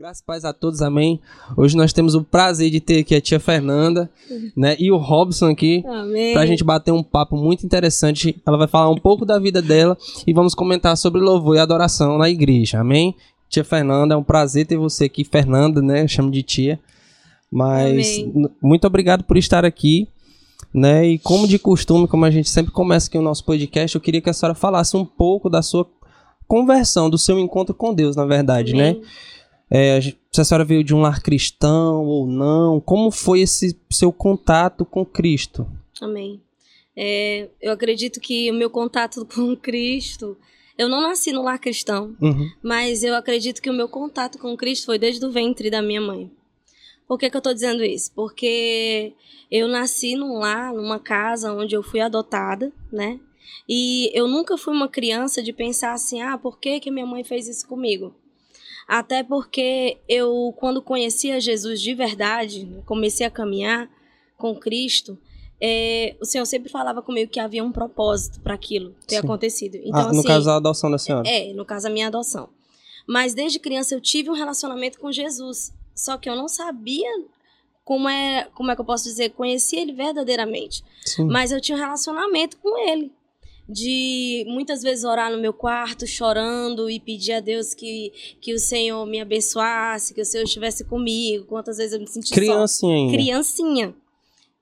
Graças paz a todos, amém. Hoje nós temos o prazer de ter aqui a tia Fernanda, né, e o Robson aqui, Amém. pra gente bater um papo muito interessante. Ela vai falar um pouco da vida dela e vamos comentar sobre louvor e adoração na igreja, amém? Tia Fernanda, é um prazer ter você aqui, Fernanda, né, eu chamo de tia. Mas Amém. muito obrigado por estar aqui, né, e como de costume, como a gente sempre começa aqui o nosso podcast, eu queria que a senhora falasse um pouco da sua conversão, do seu encontro com Deus, na verdade, né? É, se a senhora veio de um lar cristão ou não, como foi esse seu contato com Cristo? Amém. É, eu acredito que o meu contato com Cristo. Eu não nasci no lar cristão, Uhum. mas eu acredito que o meu contato com Cristo foi desde o ventre da minha mãe. Por que, que eu tô dizendo isso? Porque eu nasci num lar, numa casa onde eu fui adotada, né? E eu nunca fui uma criança de pensar assim, ah, por que, que minha mãe fez isso comigo? Até porque eu, quando conhecia Jesus de verdade, comecei a caminhar com Cristo, é, o Senhor sempre falava comigo que havia um propósito para aquilo ter Sim. acontecido. Então, Ah, no assim, caso, a adoção da senhora. é, no caso, a minha adoção. Mas desde criança eu tive um relacionamento com Jesus. Só que eu não sabia como é, como é que eu posso dizer, conhecia ele verdadeiramente. Sim. Mas eu tinha um relacionamento com ele. De muitas vezes orar no meu quarto, chorando e pedir a Deus que, que o Senhor me abençoasse, que o Senhor estivesse comigo. Quantas vezes eu me senti só. Criancinha ainda. Criancinha.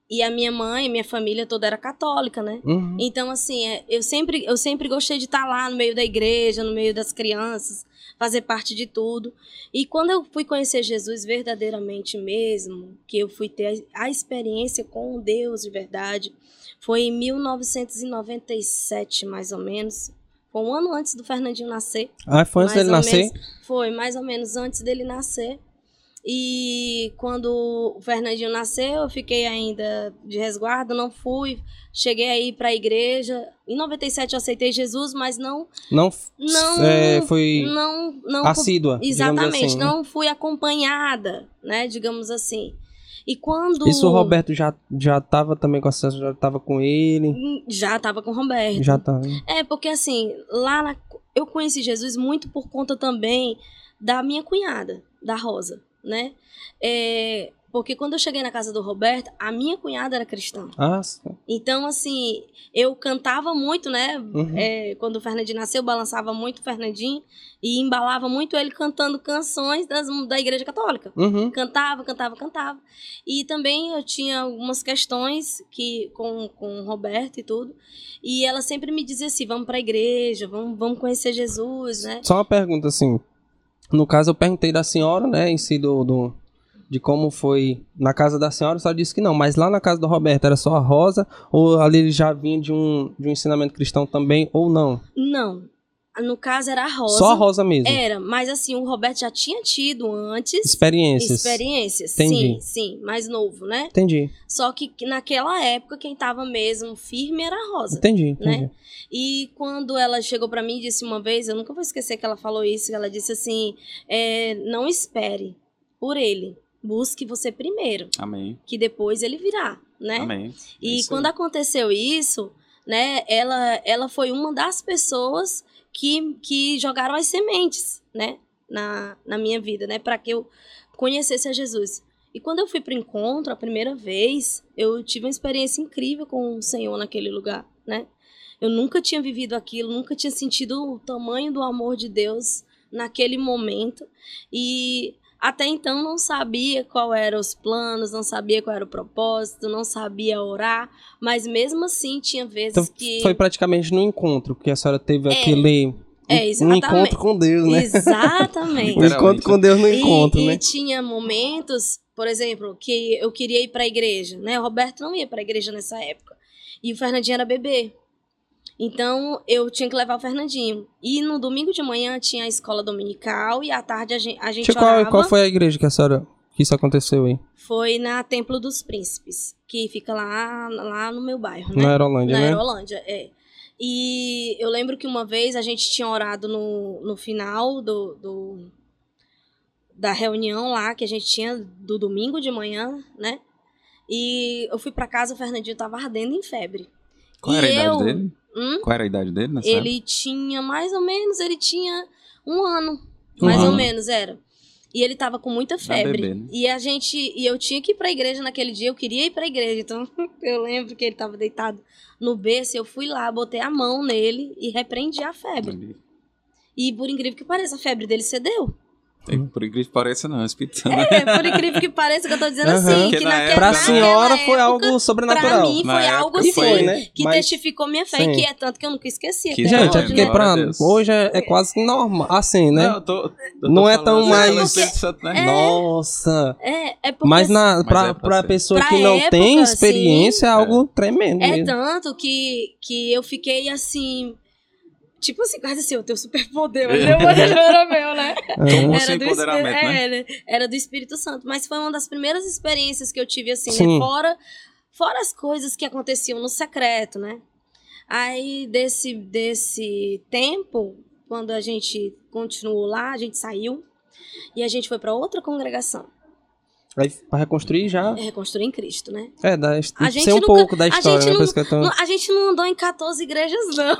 E a minha mãe, minha família toda era católica, né? Uhum. Então, assim, é, eu sempre, eu sempre gostei de estar lá no meio da igreja, no meio das crianças, fazer parte de tudo. E quando eu fui conhecer Jesus verdadeiramente mesmo, que eu fui ter a, experiência com Deus de verdade, foi em 1997, mais ou menos. Foi um ano antes do Fernandinho nascer. Ah, foi antes dele nascer? menos- foi, mais ou menos antes dele nascer. E quando o Fernandinho nasceu, eu fiquei ainda de resguardo, não fui. Cheguei aí pra igreja. Em 97 eu aceitei Jesus, mas não. Não, Não. é, foi não, não assídua, Exatamente, assim, né? não fui acompanhada, né? Digamos assim. E quando. Isso o Roberto já, já tava também com a já tava com ele, Já tava com o Roberto. já tá. É, porque assim, lá na, eu conheci Jesus muito por conta também da minha cunhada, da Rosa, né? É, porque quando eu cheguei na casa do Roberto, a minha cunhada era cristã. Ah. Então, assim, eu cantava muito, né? Uhum. É, quando o Fernandinho nasceu, eu balançava muito o Fernandinho e embalava muito ele cantando canções das, da Igreja Católica. Uhum. Cantava, cantava, cantava. E também eu tinha algumas questões que com, com o Roberto e tudo. E ela sempre me dizia assim: vamos pra igreja, vamos, vamos conhecer Jesus, né? Só uma pergunta assim. No caso, eu perguntei da senhora, né, em si, do, do- de como foi na casa da senhora, a senhora disse que não. Mas lá na casa do Roberto era só a Rosa? Ou ali ele já vinha de um, de um ensinamento cristão também, ou não? Não. No caso era a Rosa. Só a Rosa mesmo? Era, mas assim, o Roberto já tinha tido antes Experiências. experiências. Entendi. Sim, sim, mais novo, né? Entendi, Só que naquela época quem tava mesmo firme era a Rosa. entendi, entendi. Né? E quando ela chegou pra mim e disse uma vez, eu nunca vou esquecer que ela falou isso, ela disse assim, é, não espere por ele, busque você primeiro, Amém. que depois ele virá, né? Amém. E É isso quando aí. aconteceu isso, né, ela, ela foi uma das pessoas que, que jogaram as sementes, né, na, na minha vida, né, para que eu conhecesse a Jesus. E quando eu fui pro encontro a primeira vez, eu tive uma experiência incrível com o Senhor naquele lugar, né? Eu nunca tinha vivido aquilo, nunca tinha sentido o tamanho do amor de Deus naquele momento. E até então não sabia qual eram os planos, não sabia qual era o propósito, não sabia orar, mas mesmo assim tinha vezes Então que foi praticamente no encontro que a senhora teve É. aquele. É, um exatamente. encontro com Deus, né? Exatamente. Um encontro com Deus no E- encontro, e, né? tinha momentos, por exemplo, que eu queria ir para a igreja, né? O Roberto não ia para a igreja nessa época. E o Fernandinho era bebê. Então eu tinha que levar o Fernandinho. E no domingo de manhã tinha a escola dominical e à tarde a gente, a gente qual, orava. qual foi a igreja que a senhora. que isso aconteceu aí? Foi na Templo dos Príncipes, que fica lá, lá no meu bairro, né? Na Aerolândia, Na né? Aerolândia, é. E eu lembro que uma vez a gente tinha orado no, no final do, do- da reunião lá, que a gente tinha do domingo de manhã, né? E eu fui pra casa, o Fernandinho tava ardendo em febre. Qual e era a idade eu, dele? Hum? Qual era a idade dele nessa época? Ele tinha mais ou menos, ele tinha um ano, Um mais ou ano. menos era. E ele tava com muita febre. bebê, né? E a gente. E eu tinha que ir pra igreja naquele dia, eu queria ir pra igreja. Então, eu lembro que ele tava deitado no berço. Eu fui lá, botei a mão nele e repreendi a febre. E por incrível que pareça, a febre dele cedeu. Por incrível que pareça, não, Espírito Santo. É, por incrível que pareça, que eu tô dizendo Aham. assim, que na naquela, época- Pra senhora foi época, algo Pra sobrenatural. mim Na foi época algo sim, foi, né? que Mas- testificou minha fé, Sim. que é tanto que eu nunca esqueci. Que até Gente, é porque pra hoje é, é quase que normal, assim, né? Não, eu tô, eu tô Não é tão assim, mais- Santo, né? Nossa! É, é porque Mas na, Mas pra, é pra pra pessoa Pra que não época, tem sim. experiência, é algo tremendo É mesmo. tanto que, que eu fiquei assim. Tipo assim, quase assim, eu tenho superpoder, É. mas eu não era meu, né? Aham. Esse do empoderamento, Espí- né? é, era, era do Espírito Santo. Mas foi uma das primeiras experiências que eu tive, assim, Sim. né? Fora, fora as coisas que aconteciam no secreto, né? Aí, desse, desse tempo, quando a gente continuou lá, a gente saiu e a gente foi para outra congregação. Aí, pra reconstruir já. É Reconstruir em Cristo, né? É, da, A gente um nunca- pouco da a história, gente né? não- tô- Não, A gente não andou em 14 igrejas, não.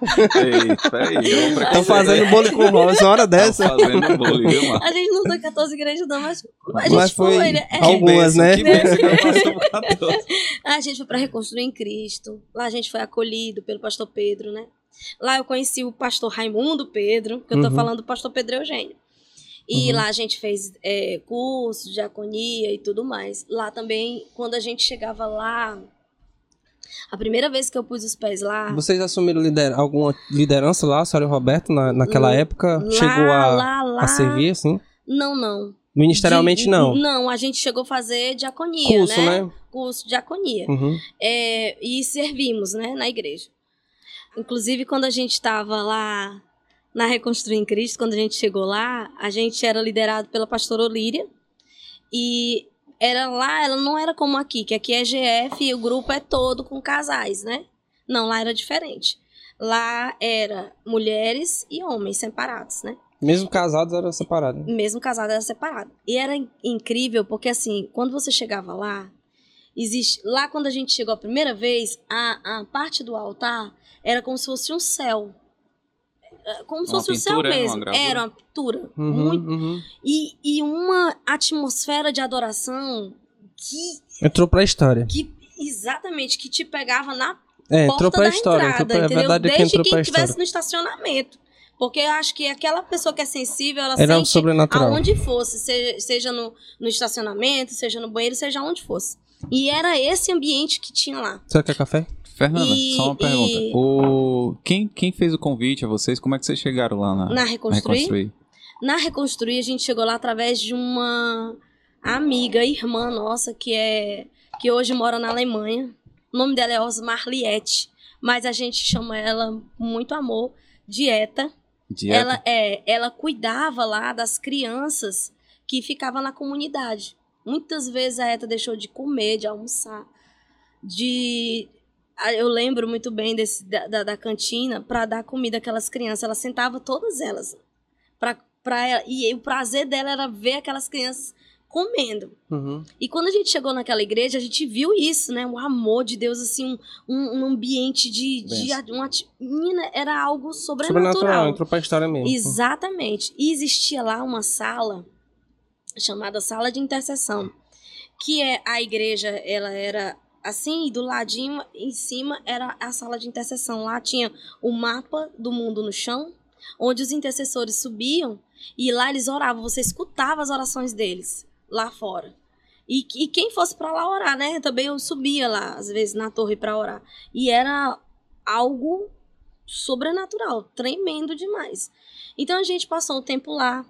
Eita, peraí. eu vou Estão fazendo bolo com rosa uma hora dessa. Estão fazendo bolo, viu, mano? A gente não andou em 14 igrejas, não, mas a gente Mas foi foi, né? É. algumas, né? Com 14. A gente foi para Reconstruir em Cristo. Lá a gente foi acolhido pelo pastor Pedro, né? Lá eu conheci o pastor Raimundo Pedro, que eu tô Uhum. falando do pastor Pedro Eugênio. E Uhum. lá a gente fez é, curso de diaconia e tudo mais. Lá também, quando a gente chegava lá, a primeira vez que eu pus os pés lá. Vocês assumiram lider- alguma liderança lá, a senhora e o Roberto, na, naquela Hum, época? lá, chegou a, lá, lá, a servir, assim? Não, não. Ministerialmente, De- não. Não, a gente chegou a fazer diaconia, Curso, né? né? Curso de diaconia. Uhum. É, e servimos, né, na igreja. Inclusive, quando a gente estava lá na Reconstruir em Cristo, quando a gente chegou lá, a gente era liderado pela pastora Olíria. E era lá, ela não era como aqui, que aqui é GF e o grupo é todo com casais, né? Não, lá era diferente. Lá era mulheres e homens separados, né? Mesmo casados, era separado. mesmo casado era separado. E era in- incrível porque assim, quando você chegava lá, existe lá quando a gente chegou a primeira vez, a, a parte do altar era como se fosse um céu. É, Como se Uma fosse um céu pintura, né? Uma mesmo. gravura. Era uma pintura. Uhum, Muito, uhum. e, e uma atmosfera de adoração que, Entrou pra história. que exatamente que te pegava na É, porta entrou pra da história. entrada, entrou pra, é entendeu? verdade que Desde entrou quem estivesse no estacionamento. Porque eu acho que aquela pessoa que é sensível, ela Era sente sobrenatural. aonde fosse, se- seja no, no estacionamento, seja no banheiro, seja onde fosse. E era esse ambiente que tinha lá. Você quer café? Fernanda, E- só uma pergunta. e- O... Quem, quem fez o convite a vocês? Como é que vocês chegaram lá na, Na Reconstruir. Reconstruir? Na Reconstruir, a gente chegou lá através de uma amiga, irmã nossa, que é que hoje mora na Alemanha. O nome dela é Osmar Liette, mas a gente chama ela com muito amor de Eta. Dieta? Ela é, ela cuidava lá das crianças que ficavam na comunidade. Muitas vezes a Eta deixou de comer, de almoçar, de eu lembro muito bem desse, da, da, da cantina para dar comida àquelas crianças. Ela sentava todas elas pra, pra ela, e o prazer dela era ver aquelas crianças comendo. Uhum. E quando a gente chegou naquela igreja, a gente viu isso, né? O amor de Deus, assim, um, um, ambiente de. de uma, menina, era algo sobrenatural. Sobrenatural, entrou pra história mesmo. Exatamente. E existia lá uma sala chamada sala de intercessão, que é a igreja, ela era assim, e do ladinho em cima era a sala de intercessão. Lá tinha o mapa do mundo no chão, onde os intercessores subiam e lá eles oravam, você escutava as orações deles lá fora. E, e quem fosse para lá orar, né? Também eu subia lá, às vezes, na torre para orar. E era algo sobrenatural, tremendo demais. Então a gente passou um tempo lá.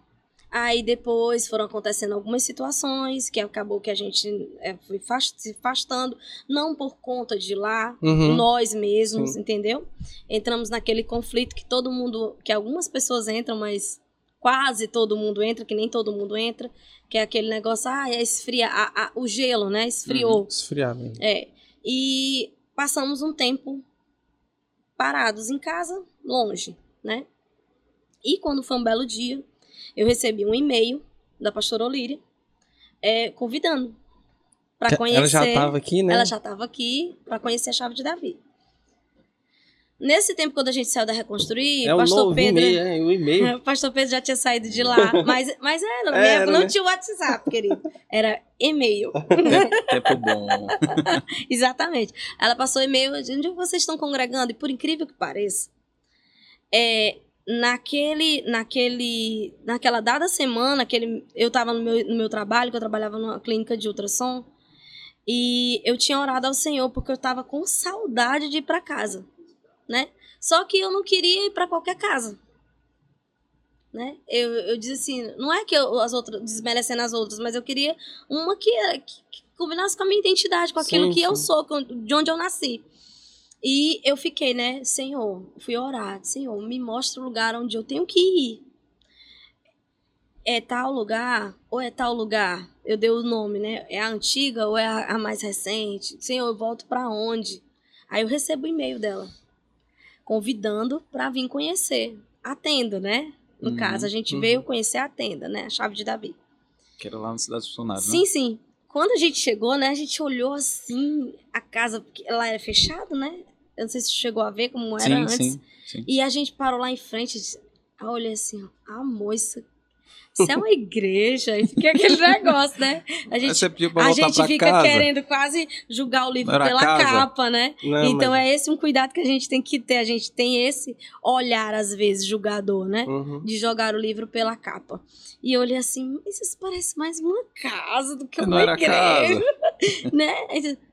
Aí depois foram acontecendo algumas situações que acabou que a gente é, foi se afastando, não por conta de lá, Uhum. nós mesmos, Sim. entendeu? Entramos naquele conflito que todo mundo, que algumas pessoas entram, mas quase todo mundo entra, que nem todo mundo entra, que é aquele negócio, ah, é esfria, a- a- o gelo, né? Esfriou. Esfriar mesmo. É. E passamos um tempo parados em casa, longe, né? E quando foi um belo dia, eu recebi um e-mail da pastora Olíria é, convidando para conhecer. Ela já tava aqui, né? Ela já estava aqui para conhecer a chave de Davi. Nesse tempo, quando a gente saiu da Reconstruir, É o o pastor novo Pedro. e-mail, é, o e-mail. O pastor Pedro já tinha saído de lá. Mas, mas era, né? Era, não né? tinha WhatsApp, querido. Era e-mail. Tempo bom. Exatamente. Ela passou e-mail de onde vocês estão congregando, e por incrível que pareça, é, naquele, naquele, naquela dada semana, aquele, eu estava no meu, no meu trabalho, que eu trabalhava numa clínica de ultrassom, e eu tinha orado ao Senhor porque eu estava com saudade de ir para casa, né? Só que eu não queria ir para qualquer casa. Né? Eu, eu disse assim, não é que eu, as outras desmerecendo as outras, mas eu queria uma que, que, que combinasse com a minha identidade, com aquilo Sim, que eu sim. sou, com- de onde eu nasci. E eu fiquei, né, Senhor, fui orar, Senhor, me mostra o lugar onde eu tenho que ir. É tal lugar ou é tal lugar? Eu dei o nome, né? É a antiga ou é a, a mais recente? Senhor, eu volto pra onde? Aí eu recebo o e-mail dela, convidando pra vir conhecer a tenda, né? No Uhum, caso, a gente uhum. veio conhecer a tenda, né? A chave de Davi. Que era lá na cidade dos funcionários, Sim, né? sim. Quando a gente chegou, né, a gente olhou assim, a casa, porque ela era fechada, né? Eu não sei se chegou a ver como era Sim, antes. sim, sim. E a gente parou lá em frente, olhei assim, ó, amor, isso, isso é uma igreja, e fica aquele negócio, né? A gente, a gente fica casa. querendo quase julgar o livro pela casa. capa, né? Não, então mas- é esse um cuidado que a gente tem que ter. A gente tem esse olhar, às vezes, julgador, né? Uhum. de jogar o livro pela capa. E eu olhei assim, "Mas isso parece mais uma casa do que Não uma era igreja, né?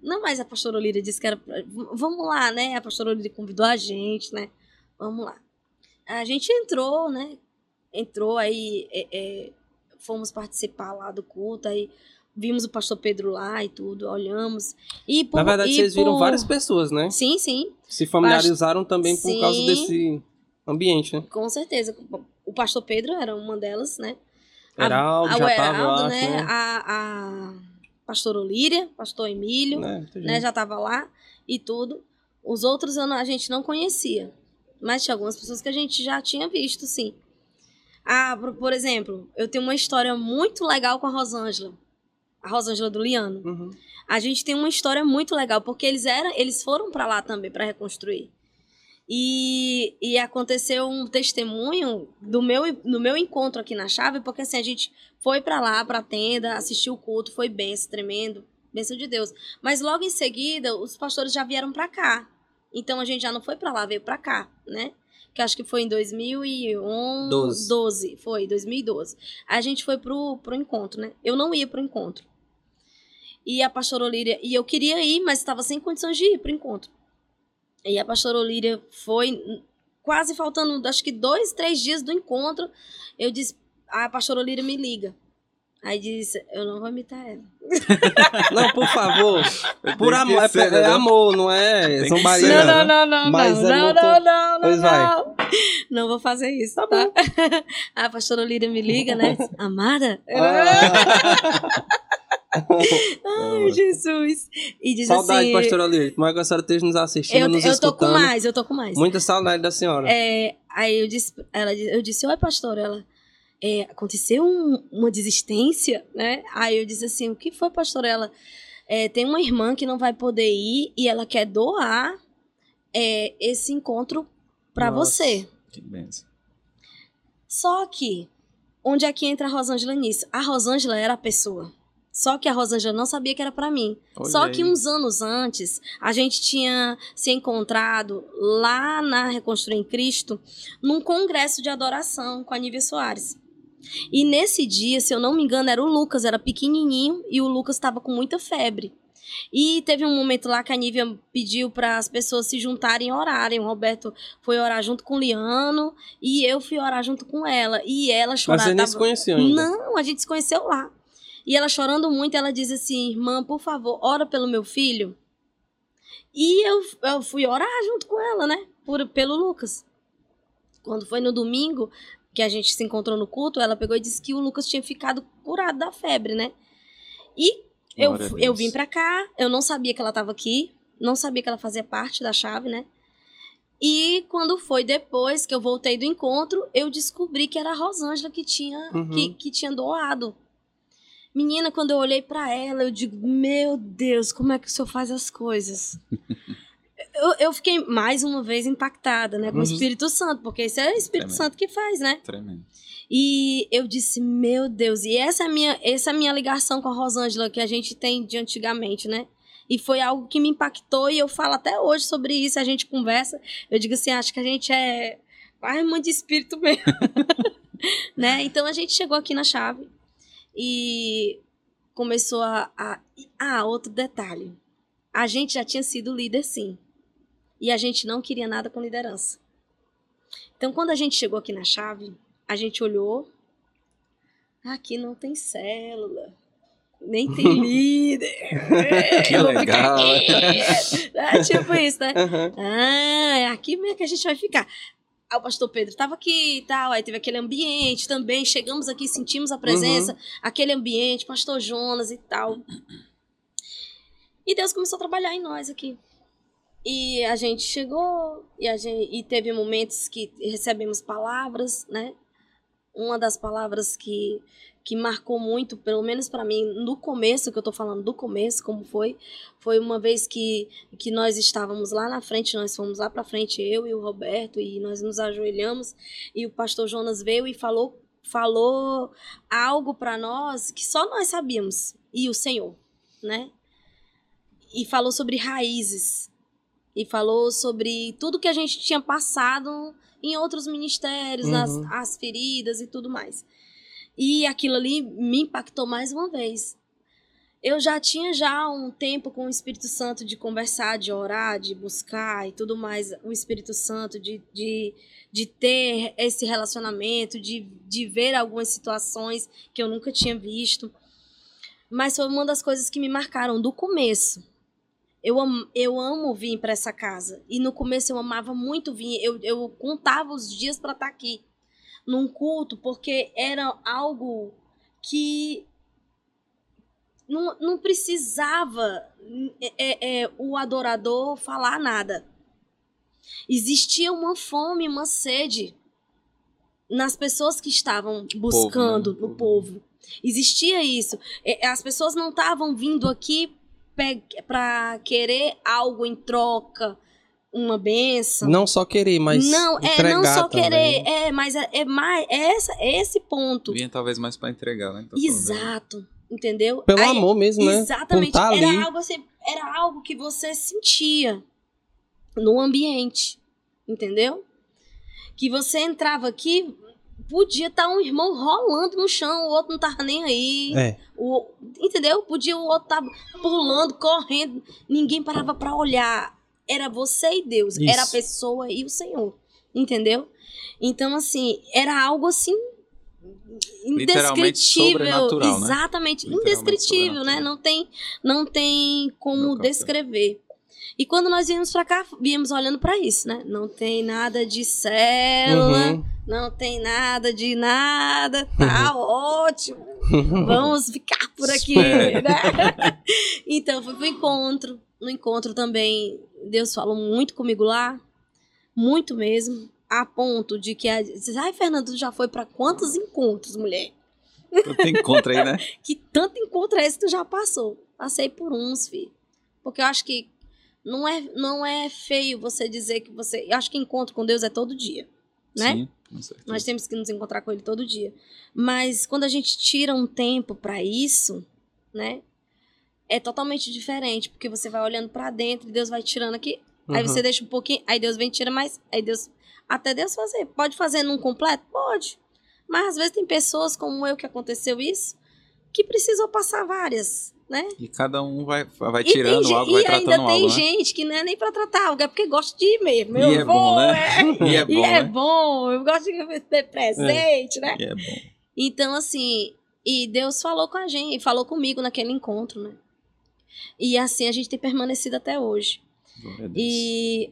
Não, mas a pastora Olíria disse que era, vamos lá, né? A pastora Olíria convidou a gente, né? Vamos lá. A gente entrou, né? Entrou aí, é, é, fomos participar lá do culto, aí vimos o pastor Pedro lá e tudo, olhamos. E por, Na verdade, e vocês viram por- várias pessoas, né? Sim, sim. Se familiarizaram também por Sim. causa desse ambiente, né? Com certeza. O pastor Pedro era uma delas, né? Heraldo, a, já o tava, eu Heraldo, acho, né? né? A, a pastora Olíria, pastor Emílio, Né? Né? Já tava lá e tudo. Os outros não- a gente não conhecia. Mas tinha algumas pessoas que a gente já tinha visto, sim. Ah, por, por exemplo, eu tenho uma história muito legal com a Rosângela. A Rosângela do Liano. Uhum. A gente tem uma história muito legal, porque eles eram, eles foram para lá também para reconstruir. E, e aconteceu um testemunho do meu, do meu encontro aqui na chave, porque assim, a gente foi para lá, pra tenda, assistiu o culto, foi benção, tremendo, benção de Deus. Mas logo em seguida, os pastores já vieram para cá. Então a gente já não foi para lá, veio para cá, né? Que acho que foi em 2011, Doze. 12, foi 2012. A gente foi pro, pro encontro, né? Eu não ia pro encontro. E a pastora Olíria, e eu queria ir, mas estava sem condições de ir pro encontro. E a pastora Olíria foi quase faltando, acho que dois, três dias do encontro. Eu disse, a pastora Olíria me liga. Aí disse, eu não vou imitar ela. Não, por favor. Por amor. É, ser, é né? amor, não é zombaria. ser. Não, Não, não, não, não, Mas não, eu não, não não, não, não, Pois vai. não. Não vou fazer isso, Tá tá? a pastora Olíria me liga, né? Amada? Ah, Ai, Jesus. E diz saudade, assim... pastora Lírio. Tomara que a senhora esteja nos assistindo, Eu, nos eu tô com escutando. mais, eu tô com mais. Muita saudade da senhora. É, aí eu disse, ela, eu disse, oi, pastor, ela, é, aconteceu um- uma desistência, né? Aí eu disse assim, o que foi, pastor? Ela, é, tem uma irmã que não vai poder ir e ela quer doar é, esse encontro pra Nossa. você. Que benção. Só que, onde é que entra a Rosângela nisso? A Rosângela era a pessoa. Só que a Rosângela não sabia que era pra mim. Olha Só que uns anos antes, a gente tinha se encontrado lá na Reconstruir em Cristo, num congresso de adoração com a Nívia Soares. E nesse dia, se eu não me engano, era o Lucas, era pequenininho, e o Lucas estava com muita febre. E teve um momento lá que a Nívia pediu para as pessoas se juntarem e orarem. O Roberto foi orar junto com o Liano e eu fui orar junto com ela. E ela Mas chorava. você nem se conheceu ainda. Não, a gente se conheceu lá. E ela chorando muito, ela diz assim: irmã, por favor, ora pelo meu filho. E eu, eu fui orar junto com ela, né? Por, pelo Lucas. Quando foi no domingo que a gente se encontrou no culto, ela pegou e disse que o Lucas tinha ficado curado da febre, né? E eu, eu vim pra cá, eu não sabia que ela tava aqui, não sabia que ela fazia parte da chave, né? E quando foi depois que eu voltei do encontro, eu descobri que era a Rosângela que tinha, Uhum. que, que tinha doado. Menina, quando eu olhei pra ela, eu digo: Meu Deus, como é que o senhor faz as coisas? eu, eu fiquei mais uma vez impactada, né? Com Uhum. o Espírito Santo, porque isso é o Espírito Tremendo. Santo que faz, né? Tremendo. E eu disse, meu Deus, e essa é a minha, essa é a minha ligação com a Rosângela que a gente tem de antigamente, né? E foi algo que me impactou e eu falo até hoje sobre isso, a gente conversa. Eu digo assim, acho que a gente é quase irmã de espírito mesmo. né? Então a gente chegou aqui na chave e começou a, a. Ah, outro detalhe. A gente já tinha sido líder, sim. E a gente não queria nada com liderança. Então, quando a gente chegou aqui na chave, a gente olhou. Aqui não tem célula. Nem tem líder. Que ficar legal. É, tipo isso, né? Aham. Ah, é aqui mesmo que a gente vai ficar. Aí o pastor Pedro estava aqui e tal, aí teve aquele ambiente também. Chegamos aqui, sentimos a presença, aquele ambiente, pastor Jonas e tal. E Deus começou a trabalhar em nós aqui. E a gente chegou e, a gente, e teve momentos que recebemos palavras, né? Uma das palavras que, que marcou muito, pelo menos para mim, no começo, que eu tô falando do começo, como foi, foi uma vez que, que nós estávamos lá na frente, nós fomos lá para frente, eu e o Roberto, e nós nos ajoelhamos, e o pastor Jonas veio e falou, falou algo para nós que só nós sabíamos, e o Senhor, né? E falou sobre raízes, e falou sobre tudo que a gente tinha passado em outros ministérios, Uhum. as, as feridas e tudo mais. E aquilo ali me impactou mais uma vez. Eu já tinha já um tempo com o Espírito Santo de conversar, de orar, de buscar e tudo mais, o Espírito Santo, de, de, de ter esse relacionamento, de, de ver algumas situações que eu nunca tinha visto. Mas foi uma das coisas que me marcaram do começo. Eu amo, eu amo vir para essa casa. E no começo eu amava muito vir. Eu, eu contava os dias para estar aqui num culto, porque era algo que não, não precisava é, é, é, o adorador falar nada. Existia uma fome, uma sede nas pessoas que estavam buscando né? no povo. Existia isso. É, As pessoas não estavam vindo aqui para querer algo em troca, uma benção. Não só querer, mas não, é não só também. querer, é, mas é, é mais é essa, é esse ponto. Vinha talvez mais pra entregar, né? Então, Exato, entendeu? Pelo Aí- amor mesmo, né? Exatamente. Tá ali. Era algo assim, era algo que você sentia no ambiente, entendeu? Que você entrava aqui, podia estar um irmão rolando no chão, o outro não tava nem aí. É. O, entendeu? Podia o outro estar pulando, correndo, ninguém parava pra olhar. Era você e Deus, Isso. era a pessoa e o Senhor, entendeu? Então assim, era algo assim Literalmente indescritível, sobrenatural, né? exatamente, Literalmente indescritível, né? Não tem, não tem como descrever. E quando nós viemos pra cá, viemos olhando pra isso, né? Não tem nada de célula, Uhum. não tem nada de nada, tá ótimo. Vamos ficar por aqui, né? Então, fui pro encontro. No encontro também, Deus falou muito comigo lá. Muito mesmo. A ponto de que... A... Ai, Fernando, tu já foi pra quantos encontros, mulher? Tem encontro aí, né? Que tanto encontro é esse que tu já passou? Passei por uns, filho. Porque eu acho que não é, não é feio você dizer que você... Eu acho que encontro com Deus é todo dia, né? Sim, com certeza. Nós temos que nos encontrar com ele todo dia. Mas quando a gente tira um tempo pra isso, né? É totalmente diferente, porque você vai olhando pra dentro e Deus vai tirando aqui. Aí Uhum. você deixa um pouquinho, aí Deus vem tira mais, aí Deus até Deus fazer. Pode fazer num completo? Pode. Mas às vezes tem pessoas como eu que aconteceu isso, que precisam passar várias, né? E cada um vai, vai E tem tirando algo, vai e ainda tratando tem algo, né? gente que não é nem pra tratar algo, é porque gosta de ir mesmo. E Eu é vou, bom, né? é. E é bom, E é né? bom, eu gosto de ter presente, né? E é bom. Então, assim, e Deus falou com a gente, falou comigo naquele encontro, né? E assim a gente tem permanecido até hoje. E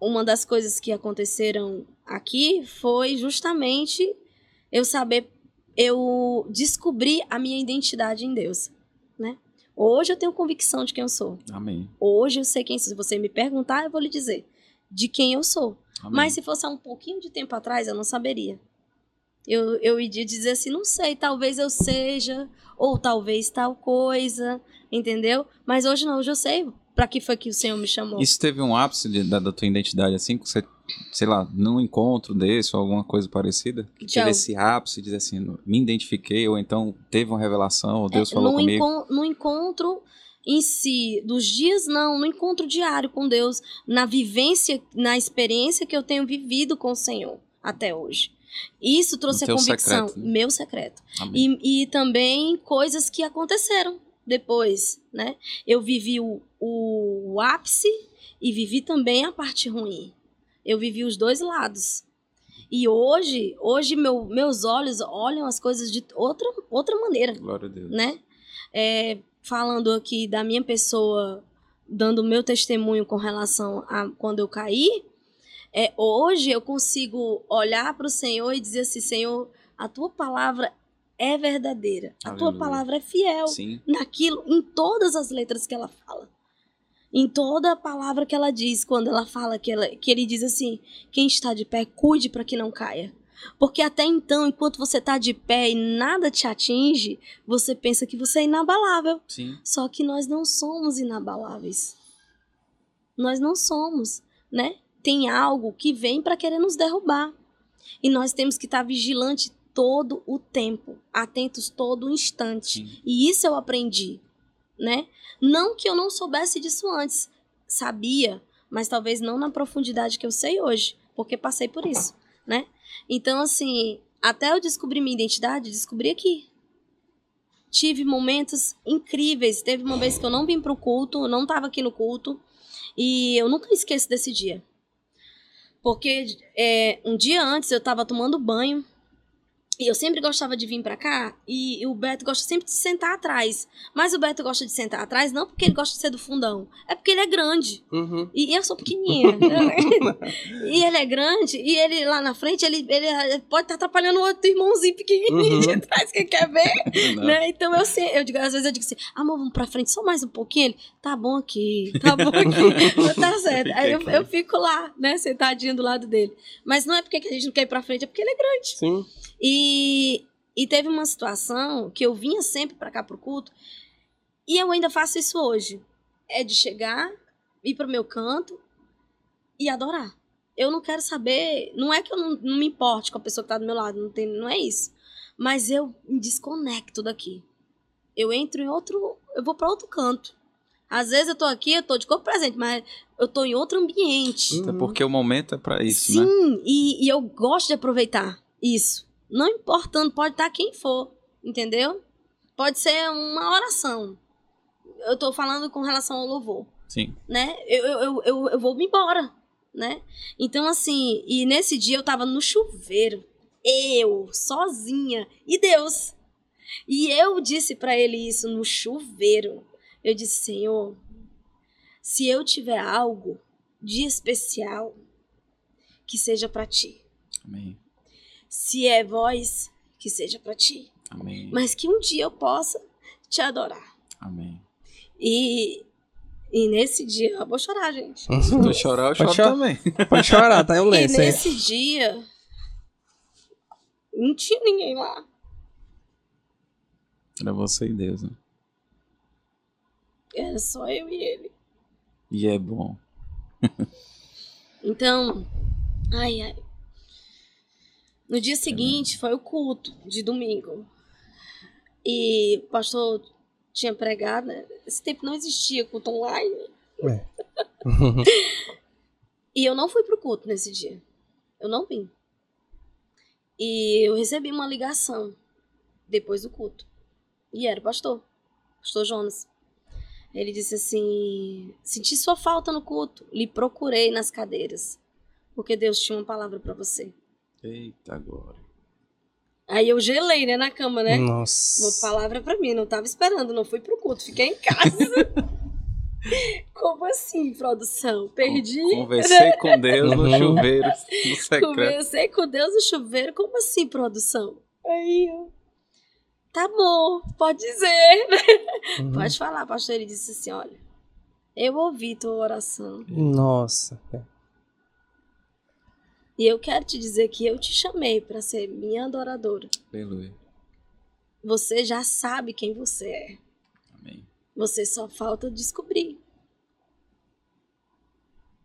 uma das coisas que aconteceram aqui foi justamente eu saber, eu descobrir a minha identidade em Deus, né? Hoje eu tenho convicção de quem eu sou. Amém. Hoje eu sei quem sou. Se você me perguntar, eu vou lhe dizer de quem eu sou. Amém. Mas se fosse há um pouquinho de tempo atrás, eu não saberia. Eu, eu iria dizer assim, não sei, talvez eu seja, ou talvez tal coisa, entendeu? Mas hoje não, hoje eu sei Para que foi que o Senhor me chamou? Isso teve um ápice de- da, da tua identidade, assim, que você, sei lá, num encontro desse ou alguma coisa parecida? Que teve esse ápice, dizer assim, me identifiquei, ou então teve uma revelação, ou Deus falou no, comigo. encon- no encontro em si, dos dias não, no encontro diário com Deus, na vivência, na experiência que eu tenho vivido com o Senhor até hoje. Isso trouxe a convicção, secreto, né? meu secreto. E, e também coisas que aconteceram depois, né? Eu vivi o, o ápice e vivi também a parte ruim. Eu vivi os dois lados. E hoje, hoje meu, meus olhos olham as coisas de outra, outra maneira Glória a Deus. né? É, falando aqui da minha pessoa, dando o meu testemunho com relação a quando eu caí, é, hoje eu consigo olhar para o Senhor e dizer assim, Senhor, a tua palavra é verdadeira, a tua Aleluia. palavra é fiel Sim. naquilo, em todas as letras que ela fala. Em toda a palavra que ela diz, quando ela fala que, ela, que ele diz assim: quem está de pé, cuide para que não caia. Porque até então, enquanto você está de pé e nada te atinge, você pensa que você é inabalável. Sim. Só que nós não somos inabaláveis. Nós não somos, né? Tem algo que vem para querer nos derrubar. E nós temos que estar vigilante todo o tempo, atentos todo o instante. Sim. E isso eu aprendi, né? Não que eu não soubesse disso antes, sabia, mas talvez não na profundidade que eu sei hoje, porque passei por isso, né? Então, assim, até eu descobrir minha identidade, descobri aqui. Tive momentos incríveis. Teve uma vez que eu não vim pro culto, eu não tava aqui no culto, e eu nunca esqueço desse dia. Porque é, um dia antes eu tava tomando banho, e eu sempre gostava de vir pra cá, e o Beto gosta sempre de sentar atrás. Mas o Beto gosta de sentar atrás não porque ele gosta de ser do fundão, é porque ele é grande. Uhum. E eu sou pequenininha. e ele é grande, e ele lá na frente, ele, ele pode estar atrapalhando o outro irmãozinho pequenininho Uhum. de trás que quer ver. Né? Então eu sei, eu digo, às vezes eu digo assim, amor, vamos pra frente só mais um pouquinho. Ele, tá bom aqui, tá bom aqui, tá certo. Aí eu, eu fico lá, né, sentadinho do lado dele. Mas não é porque que a gente não quer ir pra frente, é porque ele é grande. Sim. E, e teve uma situação que eu vinha sempre pra cá pro culto, e eu ainda faço isso hoje. É de chegar, ir pro meu canto e adorar. Eu não quero saber, não é que eu não, não me importe com a pessoa que tá do meu lado, não, tem, não é isso. Mas eu me desconecto daqui. Eu entro em outro, eu vou pra outro canto. Às vezes eu tô aqui, eu tô de corpo presente, mas eu tô em outro ambiente. Até porque o momento é pra isso, Sim, né? e, e eu gosto de aproveitar isso. Não importando, pode estar quem for, entendeu? Pode ser uma oração. Eu tô falando com relação ao louvor, Sim. né? Eu, eu, eu, eu, vou me embora, né? Então, assim, e nesse dia eu tava no chuveiro, eu, sozinha, e Deus. E eu disse pra ele isso no chuveiro. Eu disse, Senhor, se eu tiver algo de especial, que seja pra ti. Amém. Se é voz, que seja pra ti. Amém. Mas que um dia eu possa te adorar. Amém. E, e nesse dia, eu vou chorar, gente. Se tu chorar, eu choro Pode chorar. também. Pode chorar, tá? Eu E lenço aí. nesse dia, não tinha ninguém lá. Era você e Deus, né? Era só eu e ele. E é bom. Então, ai, ai. No dia seguinte foi o culto de domingo. E o pastor tinha pregado, né? Esse tempo não existia culto online. É. E eu não fui pro culto nesse dia. Eu não vim. E eu recebi uma ligação depois do culto. E era o pastor, pastor Jonas. Ele disse assim: Senti sua falta no culto, lhe procurei nas cadeiras, porque Deus tinha uma palavra pra você. Eita glória. Aí eu gelei, né, na cama, né? Uma Nossa. palavra pra mim, não tava esperando, não fui pro culto, fiquei em casa. Como assim, produção? Perdi? Conversei com Deus no Uhum. chuveiro, no secreto. Conversei com Deus no chuveiro, como assim, produção? Aí eu. Tá bom, pode dizer. Uhum. Pode falar, pastor. Ele disse assim: olha, eu ouvi tua oração. Nossa. E eu quero te dizer que eu te chamei para ser minha adoradora. Aleluia. Você já sabe quem você é. Amém. Você só falta descobrir.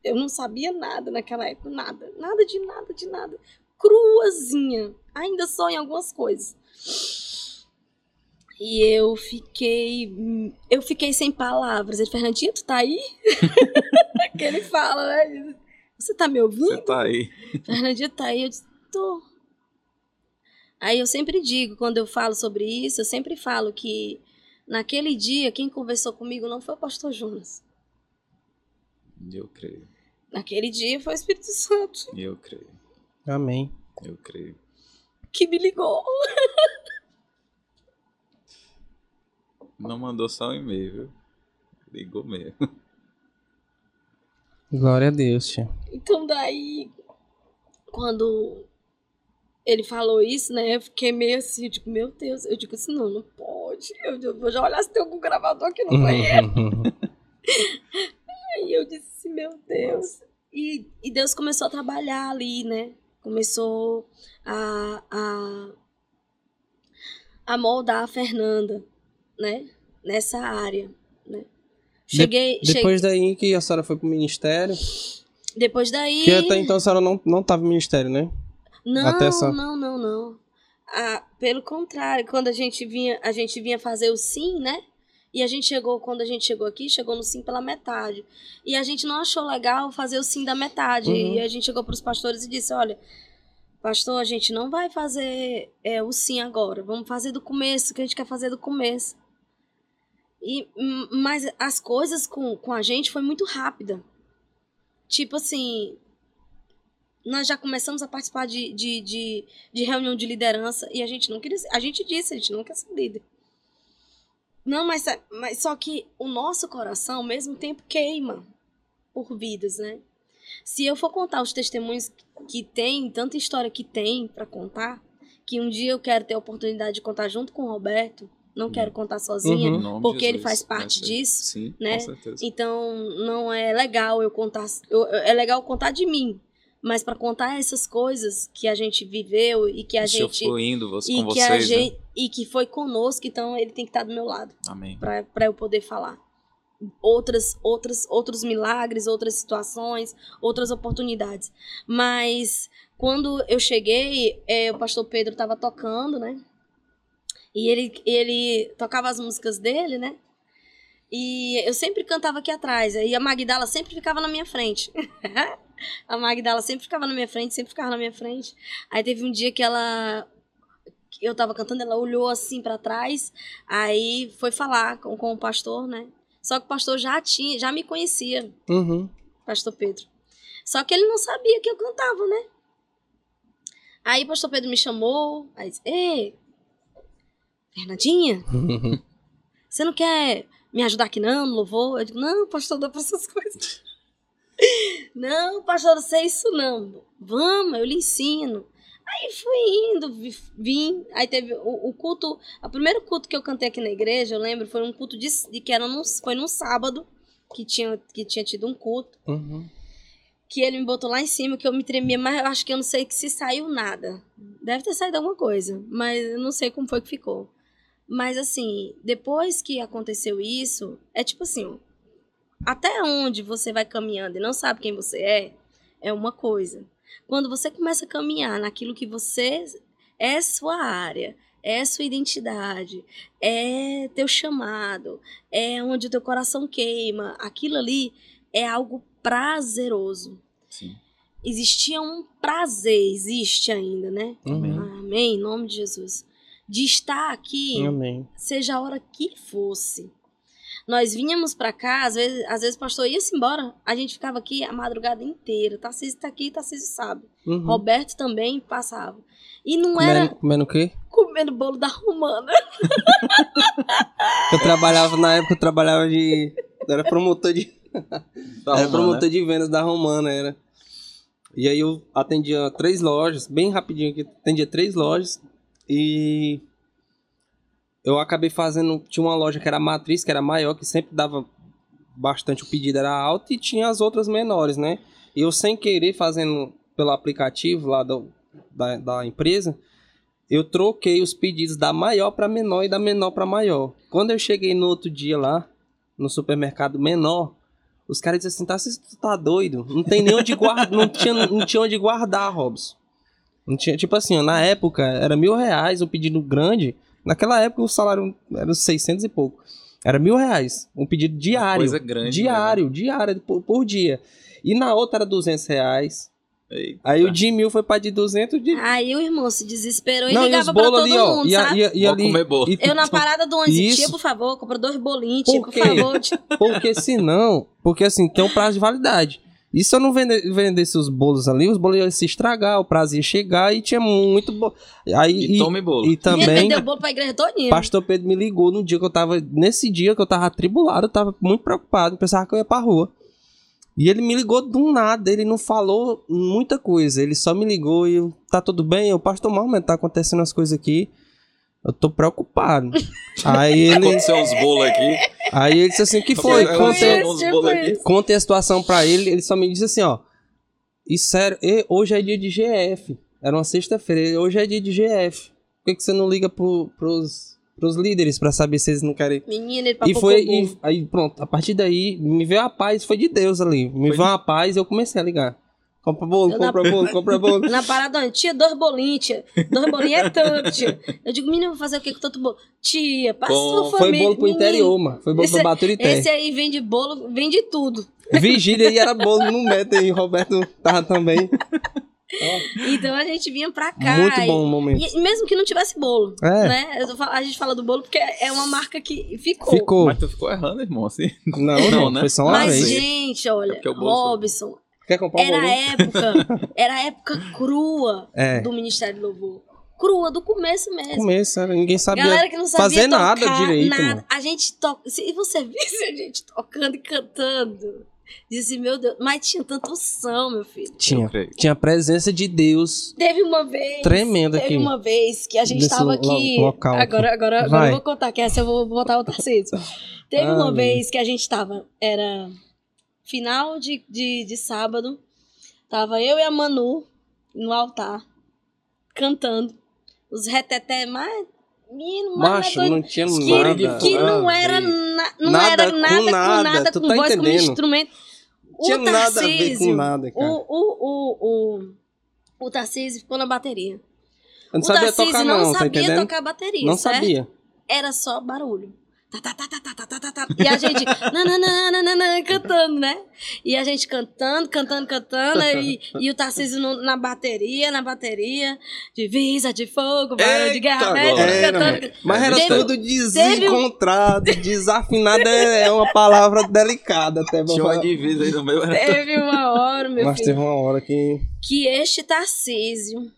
Eu não sabia nada naquela época, nada. Nada de nada, de nada. Cruazinha. Ainda só em algumas coisas. E eu fiquei. Eu fiquei sem palavras. Ele, Fernandinho, tu tá aí? que ele fala, né? Você tá me ouvindo? Você tá aí. Fernandinho tá aí. Eu disse, tô. Aí eu sempre digo, quando eu falo sobre isso, eu sempre falo que naquele dia quem conversou comigo não foi o pastor Jonas. Eu creio. Naquele dia foi o Espírito Santo Eu creio. Amém. Eu creio. que me ligou. Não mandou só um e-mail, viu? Ligou mesmo. Glória a Deus, tia. Então daí, quando ele falou isso, né, eu fiquei meio assim, eu digo, meu Deus, eu digo assim, não, não pode. Eu, eu vou já olhar se tem algum gravador aqui no banheiro. Aí eu disse assim, meu Deus. E, e Deus começou a trabalhar ali, né? Começou a, a, a moldar a Fernanda, né? Nessa área, né? Cheguei, cheguei Depois daí que a senhora foi pro ministério. depois daí... Que até então a senhora não, não tava no ministério, né? Não, Até essa- não, não, não. Ah, pelo contrário, quando a gente vinha, a gente vinha fazer o sim, né? E a gente chegou, quando a gente chegou aqui, chegou no sim pela metade. E a gente não achou legal fazer o sim da metade. Uhum. E a gente chegou para os pastores e disse: olha, pastor, a gente não vai fazer é, o sim agora. Vamos fazer do começo, que a gente quer fazer do começo. E, hum, mas as coisas com, com a gente foi muito rápida. Tipo assim, nós já começamos a participar de, de, de, de reunião de liderança e a gente não queria a gente disse, a gente não quer ser líder. Não, mas, mas só que o nosso coração, ao mesmo tempo, queima por vidas, né? Se eu for contar os testemunhos que tem, tanta história que tem para contar, que um dia eu quero ter a oportunidade de contar junto com o Roberto, não quero contar sozinha, Uhum. Porque ele faz vai parte disso, Sim, né? com certeza. então, não é legal eu contar. eu- é legal contar de mim. Mas para contar essas coisas que a gente viveu e que a o Senhor gente. fluindo você, E com que, a vocês, né? gente e que foi conosco, então ele tem que estar do meu lado Amém. para eu poder falar. Outras, outras, outros milagres, outras situações, outras oportunidades. Mas quando eu cheguei, é, o pastor Pedro estava tocando, né? E ele, ele tocava as músicas dele, né? E eu sempre cantava aqui atrás. E a Magdala sempre ficava na minha frente. a Magdala sempre ficava na minha frente, sempre ficava na minha frente. Aí teve um dia que ela. Eu tava cantando, ela olhou assim pra trás, aí foi falar com, com o pastor, né? Só que o pastor já tinha, já me conhecia, Uhum. pastor Pedro. Só que ele não sabia que eu cantava, né? Aí o pastor Pedro me chamou, aí disse, Ei, Fernandinha, você não quer me ajudar aqui não, no louvor? Eu digo, não, pastor, dá pra essas coisas. não, pastor, não sei isso não. Vamos, eu lhe ensino. Aí fui indo, vi- vim. Aí teve o, o culto, o primeiro culto que eu cantei aqui na igreja, eu lembro, foi um culto de, de que era num, foi num sábado, que tinha, que tinha tido um culto Uhum. que ele me botou lá em cima, que eu me tremia, mas eu acho que eu não sei que se saiu nada. Deve ter saído alguma coisa, mas eu não sei como foi que ficou. Mas assim, depois que aconteceu isso, é tipo assim, até onde você vai caminhando e não sabe quem você é, é uma coisa. Quando você começa a caminhar naquilo que você é sua área, é sua identidade, é teu chamado, é onde o teu coração queima, aquilo ali é algo prazeroso. Sim. Existia um prazer, existe ainda, né? Amém. Amém, em nome de Jesus. De estar aqui, Amém. seja a hora que fosse. Nós vinhamos pra cá, às vezes, às vezes o pastor ia-se embora, a gente ficava aqui a madrugada inteira. Tarcísio tá aqui, Tarcísio sabe. Uhum. Roberto também passava. E não Comendo, era comendo o quê? comendo bolo da romana. Eu trabalhava, na época eu trabalhava de. Era promotor de. Era arrumando, promotor de vendas da Romana, era. E aí eu atendia três lojas, bem rapidinho aqui, atendia três lojas. E eu acabei fazendo. Tinha uma loja que era matriz, que era maior, que sempre dava bastante, o pedido era alto, e tinha as outras menores, né? E eu sem querer, fazendo pelo aplicativo lá do, da, da empresa, eu troquei os pedidos da maior para menor e da menor para maior. Quando eu cheguei no outro dia lá, no supermercado menor, Os caras diziam assim, tá, você tá doido? Não tem nem onde guardar, não tinha, não tinha onde guardar, Robson. Não tinha, tipo assim, ó, na época era mil reais o pedido grande. Naquela época o salário era 600 e pouco. Era mil reais, um pedido diário. Coisa grande. diário, diário, por, por dia. E na outra era 200 reais. Né? Eita. Aí o de mil foi pra de 200 de... Aí o irmão se desesperou e Não, e ligava pra bolos todo ali, ó. mundo, E, a- sabe? e, e ali... comer bolo. e- Eu na parada do ônibus, Isso. tia, por favor, compra dois bolinhos, tia, Por por favor. tia. Porque senão, porque assim, tem um prazo de validade. E se eu não vende- vendesse os bolos ali, os bolos iam se estragar, o prazo ia chegar e tinha muito bolo. Aí, E, e, tome bolo. e E ele também, vendeu bolo pra igreja todinha. pastor Pedro me ligou no dia que eu tava, nesse dia que eu tava atribulado, eu tava muito preocupado, pensava que eu ia pra rua. E ele me ligou do nada, ele não falou muita coisa, ele só me ligou e eu, tá tudo bem? Eu, pastor Mahomet, tá acontecendo as coisas aqui, eu tô preocupado. aí ele, Aconteceu uns bolos aqui. aí ele disse assim, que foi? Aconteceu Contei, Tipo contei a situação pra ele, ele só me disse assim, ó. E sério, e- hoje é dia de GF. Era uma sexta-feira, hoje é dia de GF. Por que, que você não liga pro, pros, pros líderes pra saber se eles não querem. Menina, ele E foi, e, aí pronto, a partir daí, me veio a paz, foi de Deus ali. Me Foi veio a paz e eu comecei a ligar. Compra bolo, Eu na- compra bolo, compra bolo. Na parada, onde? tia, dois bolinhos, tia. Dois bolinhos é tanto, tia. Eu digo, menina, vou fazer o que com tanto bolo? Tia, passa Com- sua Foi bolo pro Menino, interior, mano. Foi bolo esse- pra Baturité. Esse aí vende bolo, vende tudo. Vigília e era bolo no metro e Roberto tava também. Então a gente vinha pra cá. Muito bom o momento. E, mesmo que não tivesse bolo, É. né? A gente fala do bolo porque é uma marca que ficou. Ficou. Mas tu ficou errando, irmão, assim. Não, Não, não, né? foi só uma Mas, vez. gente, olha, É bolso- Robson, Quer comprar um era a época, era a época crua É. do Ministério do Louvor. Crua, do começo mesmo. Começo, era- ninguém sabia Galera que não sabia fazer nada tocar direito, nada. mano. A gente toca. Se você visse a gente tocando e cantando, disse, meu Deus, mas tinha tanta unção, meu filho. Tinha, tinha a presença de Deus Teve uma vez. tremenda Teve aqui. uma vez que a gente Nesse tava lo- aqui. local aqui. agora, agora, agora eu vou contar, que essa eu vou botar o Tarcísio. Teve Ah, uma meu. vez que a gente tava. Era final de, de, de sábado. Tava eu e a Manu no altar, cantando. Os reteté mais. Menino, Macho, não tinha que, nada. que não era, na, não Nada era com nada com nada, nada, tu com tá voz, com entendendo? instrumento. Não tinha o nada a ver com Tarcísio, nada, cara. o, o, o, o, o Tarcísio ficou na bateria. Eu não o sabia Tarcísio tocar não não, tá sabia entendendo? tocar bateria, Não certo? sabia. Era só barulho. Tá, tá, tá, tá, tá, tá, tá, tá, E a gente nananana, cantando, né? E a gente cantando, cantando, cantando. Né? E, e o Tarcísio no, na bateria, na bateria. Divisa de fogo, barulho de guerra né? média, era, cantando. É, mas era teve, tudo desencontrado. Teve... Desafinado é, é uma palavra delicada até. Tinha uma divisa aí no meio. Teve uma hora, meu Mas filho. Mas teve uma hora que... Que este Tarcísio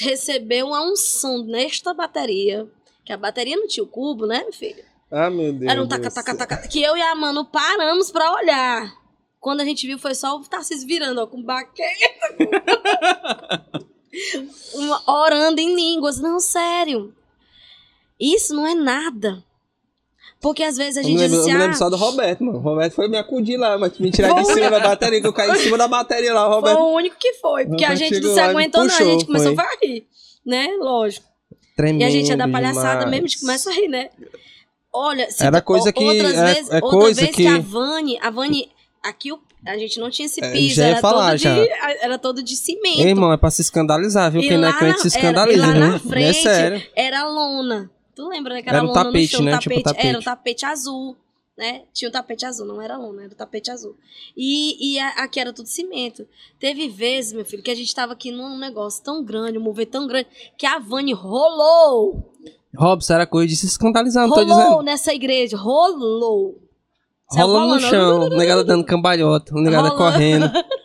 recebeu uma unção nesta bateria que a bateria não tinha o cubo, né, meu filho? Ah, meu Deus. Era um taca, taca, taca. Que eu e a Manu paramos pra olhar. Quando a gente viu, foi só o Tarcísio virando, ó, com baqueta. Uma- orando em línguas. Não, sério. Isso não é nada. Porque às vezes a Eu gente me lembro, diz assim, eu me lembro ah, só do Roberto, mano. O Roberto foi me acudir lá, mas me tirar de cima da bateria, que eu caí em cima da bateria lá, o Foi Roberto. o único que foi. Porque a Roberto gente não se aguentou, não. A gente começou foi. a rir. Né? Lógico. Tremendo E a gente é da palhaçada demais. mesmo, a gente começa a rir, né? Olha, se Era coisa que- Outras é- vezes, é outra coisa vez que... que- a Vani. A Vani. Aqui o- a gente não tinha esse É, piso, era, falar, todo já. De, era todo de cimento. Ei, irmão, é pra se escandalizar, viu? E Quem não é crente se era- escandaliza, e lá na viu? frente é sério. Era lona. Tu lembra daquela Era um lona tapete, no chão? né? Tipo tapete. Era um tapete azul, né? Tinha um tapete azul, não era lona, era um tapete azul. E, e a- aqui era tudo cimento. Teve vezes, meu filho, que a gente tava aqui num negócio tão grande, um mover tão grande, que a Vani rolou. Robson, era coisa de se escandalizar, não tô rolou dizendo. nessa igreja, rolou. Rola no chão, o negado dando cambalhota, o negado Rolando. correndo.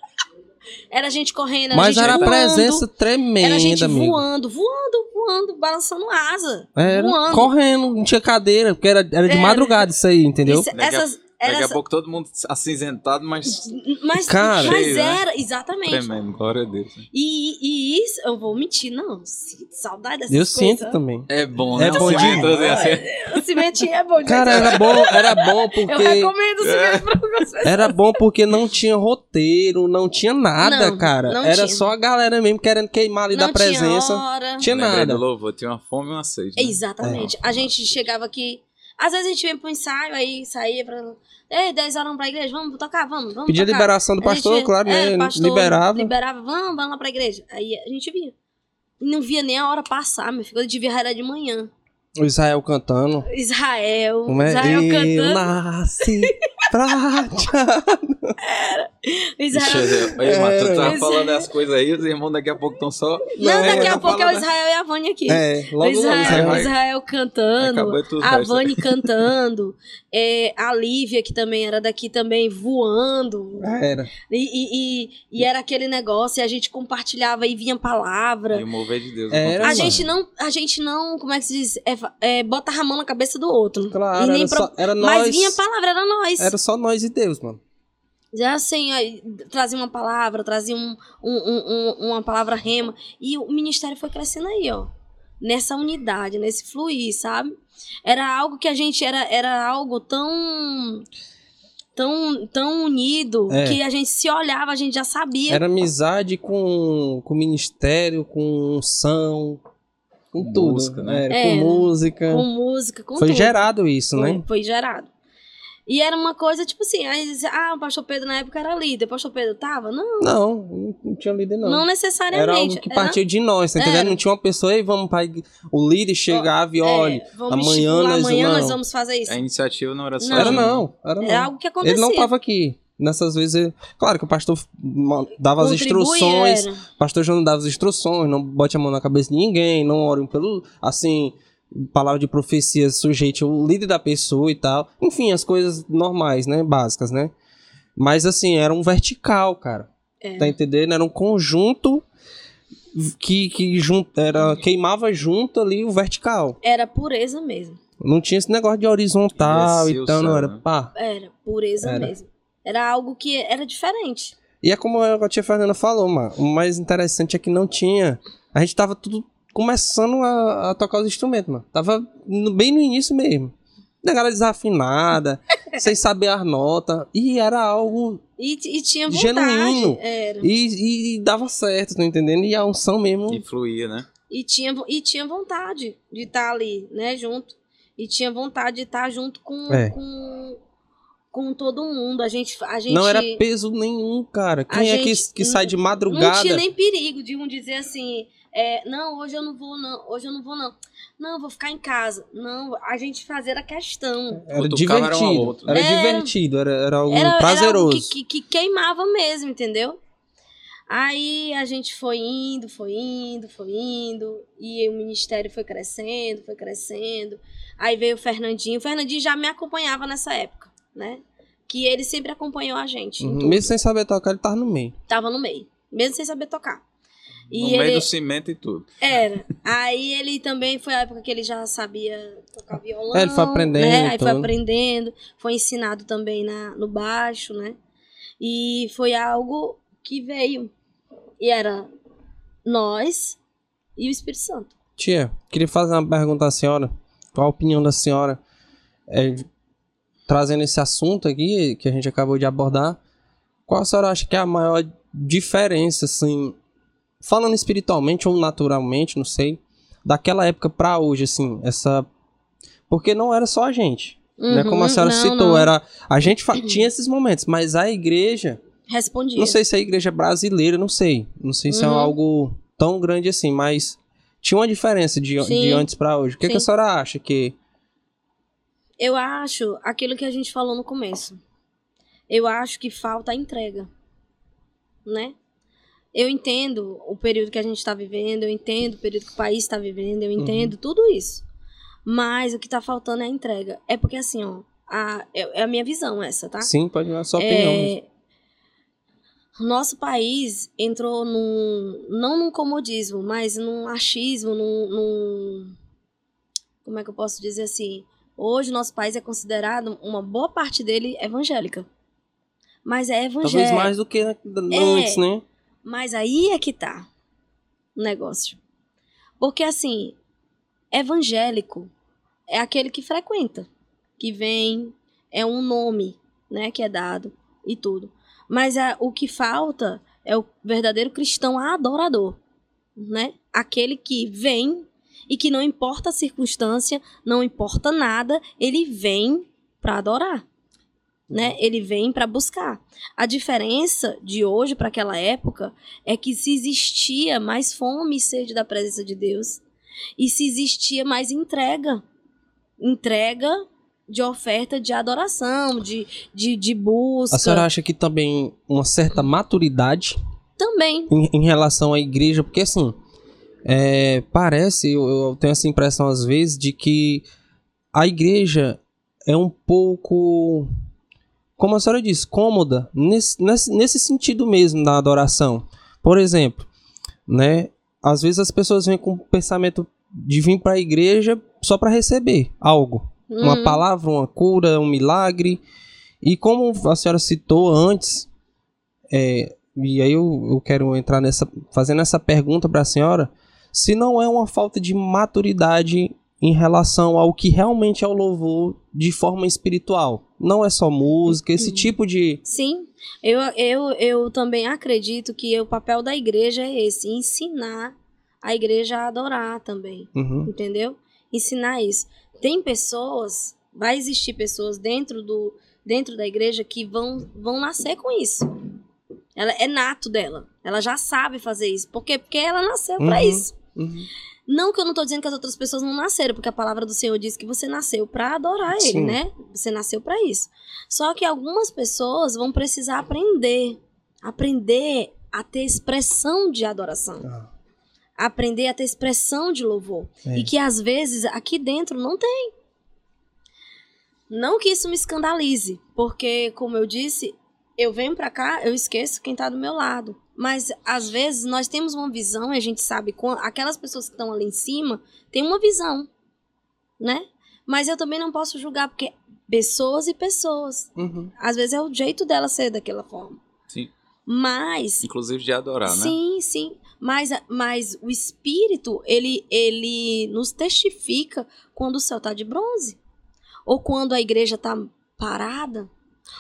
Era a gente correndo, era Mas a gente era a voando. presença tremenda, Era a gente amigo. voando, voando, voando, balançando asa. Era voando. correndo, não tinha cadeira, porque era, era de Era. madrugada isso aí, entendeu? Isso- essas, era Daqui a essa- pouco todo mundo acinzentado, mas Mas, Cara. mas Cheio, né? era, exatamente. tremendo. Glória a Deus. E, e isso, eu vou mentir, não. Saudade dessas Eu coisas. sinto também. É bom, É né? bom cimento, demais. assim, assim. O cimentinho é bom de Cara, era bom, era bom Eu porque recomendo o cimento pra algumas pessoas. era bom porque não tinha roteiro, não tinha nada, Não, cara. não era tinha. só a galera mesmo querendo queimar ali Não da presença. Tinha hora. Tinha nada. louvor, tinha uma fome e uma sede. né? Exatamente. A gente chegava aqui. Às vezes a gente vinha pro ensaio, aí saía pra. Ei, 10 horas vamos pra igreja, vamos tocar, vamos, vamos. Pedia tocar. liberação do pastor, gente- claro, é, né? pastor Liberava. Liberava, vamos, vamos lá pra igreja. Aí a gente vinha. E não via nem a hora passar, meu filho. Eu devia era de manhã. O Israel cantando. Israel. Como é? Israel Eu cantando. nasci pra te Israel. Ei, mano, tu Era. tava Mas- falando as coisas aí, os irmãos daqui a pouco estão só. Não, Não, daqui é, a tá pouco é o Israel e a Vânia aqui. É, O logo logo Israel, Israel. vai. Israel cantando, a. Vani cantando, é, a Lívia, que também era daqui também, voando. Era. E, e, e, e era aquele negócio, e a gente compartilhava e vinha palavra. E o mover de Deus. Era, A mano. gente não, a gente não, como é que se diz? É, fa- é, bota a mão na cabeça do outro. Claro, E era, pro- só, era Mas nós. vinha palavra, era nós. Era só nós e Deus, mano. Já assim, aí, trazia uma palavra, trazia um, um- um- um- uma palavra rema. E o ministério foi crescendo aí, ó. Nessa unidade, nesse fluir, sabe? Era algo que a gente era, era algo tão. Tão, tão unido É. que a gente se olhava, a gente já sabia. Era amizade com, com ministério, com unção, com Com tudo. música, né? Era, Era. Com música. com música, com Foi tudo. gerado isso, Foi, né? foi gerado. E era uma coisa, tipo assim, aí dizia, ah, o pastor Pedro na época era líder. O pastor Pedro tava? Não, Não, não tinha líder, não. não, Era necessariamente. algo que partia de nós, tá entendendo? Era. Não tinha uma pessoa, aí vamos para o líder chegava e É, olha, vamos amanhã nós- amanhã não. nós vamos fazer isso. A iniciativa não era só. Não. era não, era não. É algo que acontecia. Ele não tava aqui. Nessas vezes, ele- claro que o pastor dava as instruções, era. o pastor João dava as instruções, não bote a mão na cabeça de ninguém, não orem pelo, assim, palavra de profecia sujeite o líder da pessoa e tal. Enfim, as coisas normais, né, básicas, né? Mas assim, era um vertical, cara. É. Tá entendendo? Era um conjunto que, que jun- era, queimava junto ali o vertical. Era pureza mesmo. Não tinha esse negócio de horizontal e tal, não era né? pá. Era pureza Era. mesmo. Era algo que era diferente. E é como a tia Fernanda falou, mano. O mais interessante é que não tinha. A gente tava tudo começando a, a tocar os instrumentos, mano. Tava no- bem no início mesmo. Negada desafinada, sem saber as notas. E era algo. E, e tinha vontade. Genuíno. Era. E, e- e dava certo, tá entendendo? E a unção mesmo. E fluía, né? E tinha, e tinha vontade de estar ali, né, junto. E tinha vontade de estar junto com, É. com, com todo mundo. A gente, a gente Não era peso nenhum, cara. A Quem é que, que sai de madrugada? Não tinha nem perigo de um dizer assim, é, não, hoje eu não vou, não, hoje eu não vou, não. Não, vou ficar em casa. Não, a gente fazia a questão. Era era um divertido. outro, Era né? Era- divertido, era, era algo Era, era prazeroso. algo que, que, que queimava mesmo, entendeu? Aí a gente foi indo, foi indo, foi indo, e o ministério foi crescendo, foi crescendo. Aí veio o Fernandinho. O Fernandinho já me acompanhava nessa época, né? Que ele sempre acompanhou a gente. Uhum. Mesmo sem saber tocar, ele tava no meio. Tava no meio, mesmo sem saber tocar. E no ele meio do cimento e tudo. era. Aí ele também foi a época que ele já sabia tocar violão. É, ele foi aprendendo, Né? Aí foi aprendendo, foi ensinado também na, no baixo, né? E foi algo que veio. E era nós e o Espírito Santo. Tia, queria fazer uma pergunta à senhora. Qual a opinião da senhora? É, trazendo esse assunto aqui que a gente acabou de abordar, qual a senhora acha que é a maior diferença, assim, falando espiritualmente ou naturalmente, não sei, daquela época pra hoje, assim, essa. Porque não era só a gente. né? Como a Uhum, senhora não, citou, não. era. A gente fa- tinha esses momentos, mas a igreja. Respondia. Não sei se é a igreja brasileira, não sei. Não sei se é Uhum. algo tão grande assim, mas tinha uma diferença de, Sim. de antes pra hoje. O que, que a senhora acha que. Eu acho aquilo que a gente falou no começo. Eu acho que falta a entrega, né? Eu entendo o período que a gente está vivendo, eu entendo o período que o país está vivendo, eu entendo tudo isso. Mas o que tá faltando é a entrega. É porque assim, ó, a, é é a minha visão essa, tá? Sim, pode dar sua opinião. É, o nosso país entrou num. não num comodismo, mas num achismo, num, num- Como é que eu posso dizer assim? Hoje o nosso país é considerado, uma boa parte dele evangélica. Mas é Talvez evangélico. mais do que antes, né? Mas aí é que tá o negócio. Porque assim, evangélico é aquele que frequenta, que vem, é um nome, né, que é dado e tudo. Mas a- o que falta é o verdadeiro cristão adorador, né? Aquele que vem e que não importa a circunstância, não importa nada, ele vem para adorar. Né? Ele vem para buscar. A diferença de hoje para aquela época é que se existia mais fome e sede da presença de Deus e se existia mais entrega, entrega de oferta de adoração, de, de, de busca. A senhora acha que também uma certa maturidade Também. em, em relação à igreja? Porque assim, é, parece, eu, eu tenho essa impressão às vezes de que a igreja é um pouco, como a senhora disse, cômoda nesse, nesse, nesse sentido mesmo da adoração. Por exemplo, né? Às vezes as pessoas vêm com o pensamento de vir para a igreja só para receber algo, uma Hum, palavra, uma cura, um milagre. E como a senhora citou antes, é, e aí eu, eu quero entrar nessa, fazendo essa pergunta para a senhora, se não é uma falta de maturidade em relação ao que realmente é o louvor de forma espiritual. Não é só música, esse tipo de. Sim, eu, eu, eu também acredito que o papel da igreja é esse, ensinar a igreja a adorar também. Uhum, entendeu? Ensinar isso. Tem pessoas, vai existir pessoas dentro do dentro da igreja que vão vão nascer com isso. Ela é nato dela. Ela já sabe fazer isso. Por quê? Porque ela nasceu pra Uhum. isso. Uhum. Não que eu não tô dizendo que as outras pessoas não nasceram, porque a palavra do Senhor diz que você nasceu pra adorar ele, Sim. né? Você nasceu pra isso. Só que algumas pessoas vão precisar aprender, aprender a ter expressão de adoração, Ah, aprender a ter expressão de louvor. é. E que às vezes aqui dentro não tem. Não que isso me escandalize, porque, como eu disse, eu venho pra cá, eu esqueço quem tá do meu lado. Mas às vezes nós temos uma visão e a gente sabe aquelas pessoas que estão ali em cima têm uma visão, né? Mas eu também não posso julgar porque pessoas e pessoas. Uhum. Às vezes é o jeito dela ser daquela forma. Sim. Mas Inclusive de adorar, né? Sim, sim. Mas, mas o espírito, ele, ele nos testifica quando o céu tá de bronze. Ou quando a igreja tá parada.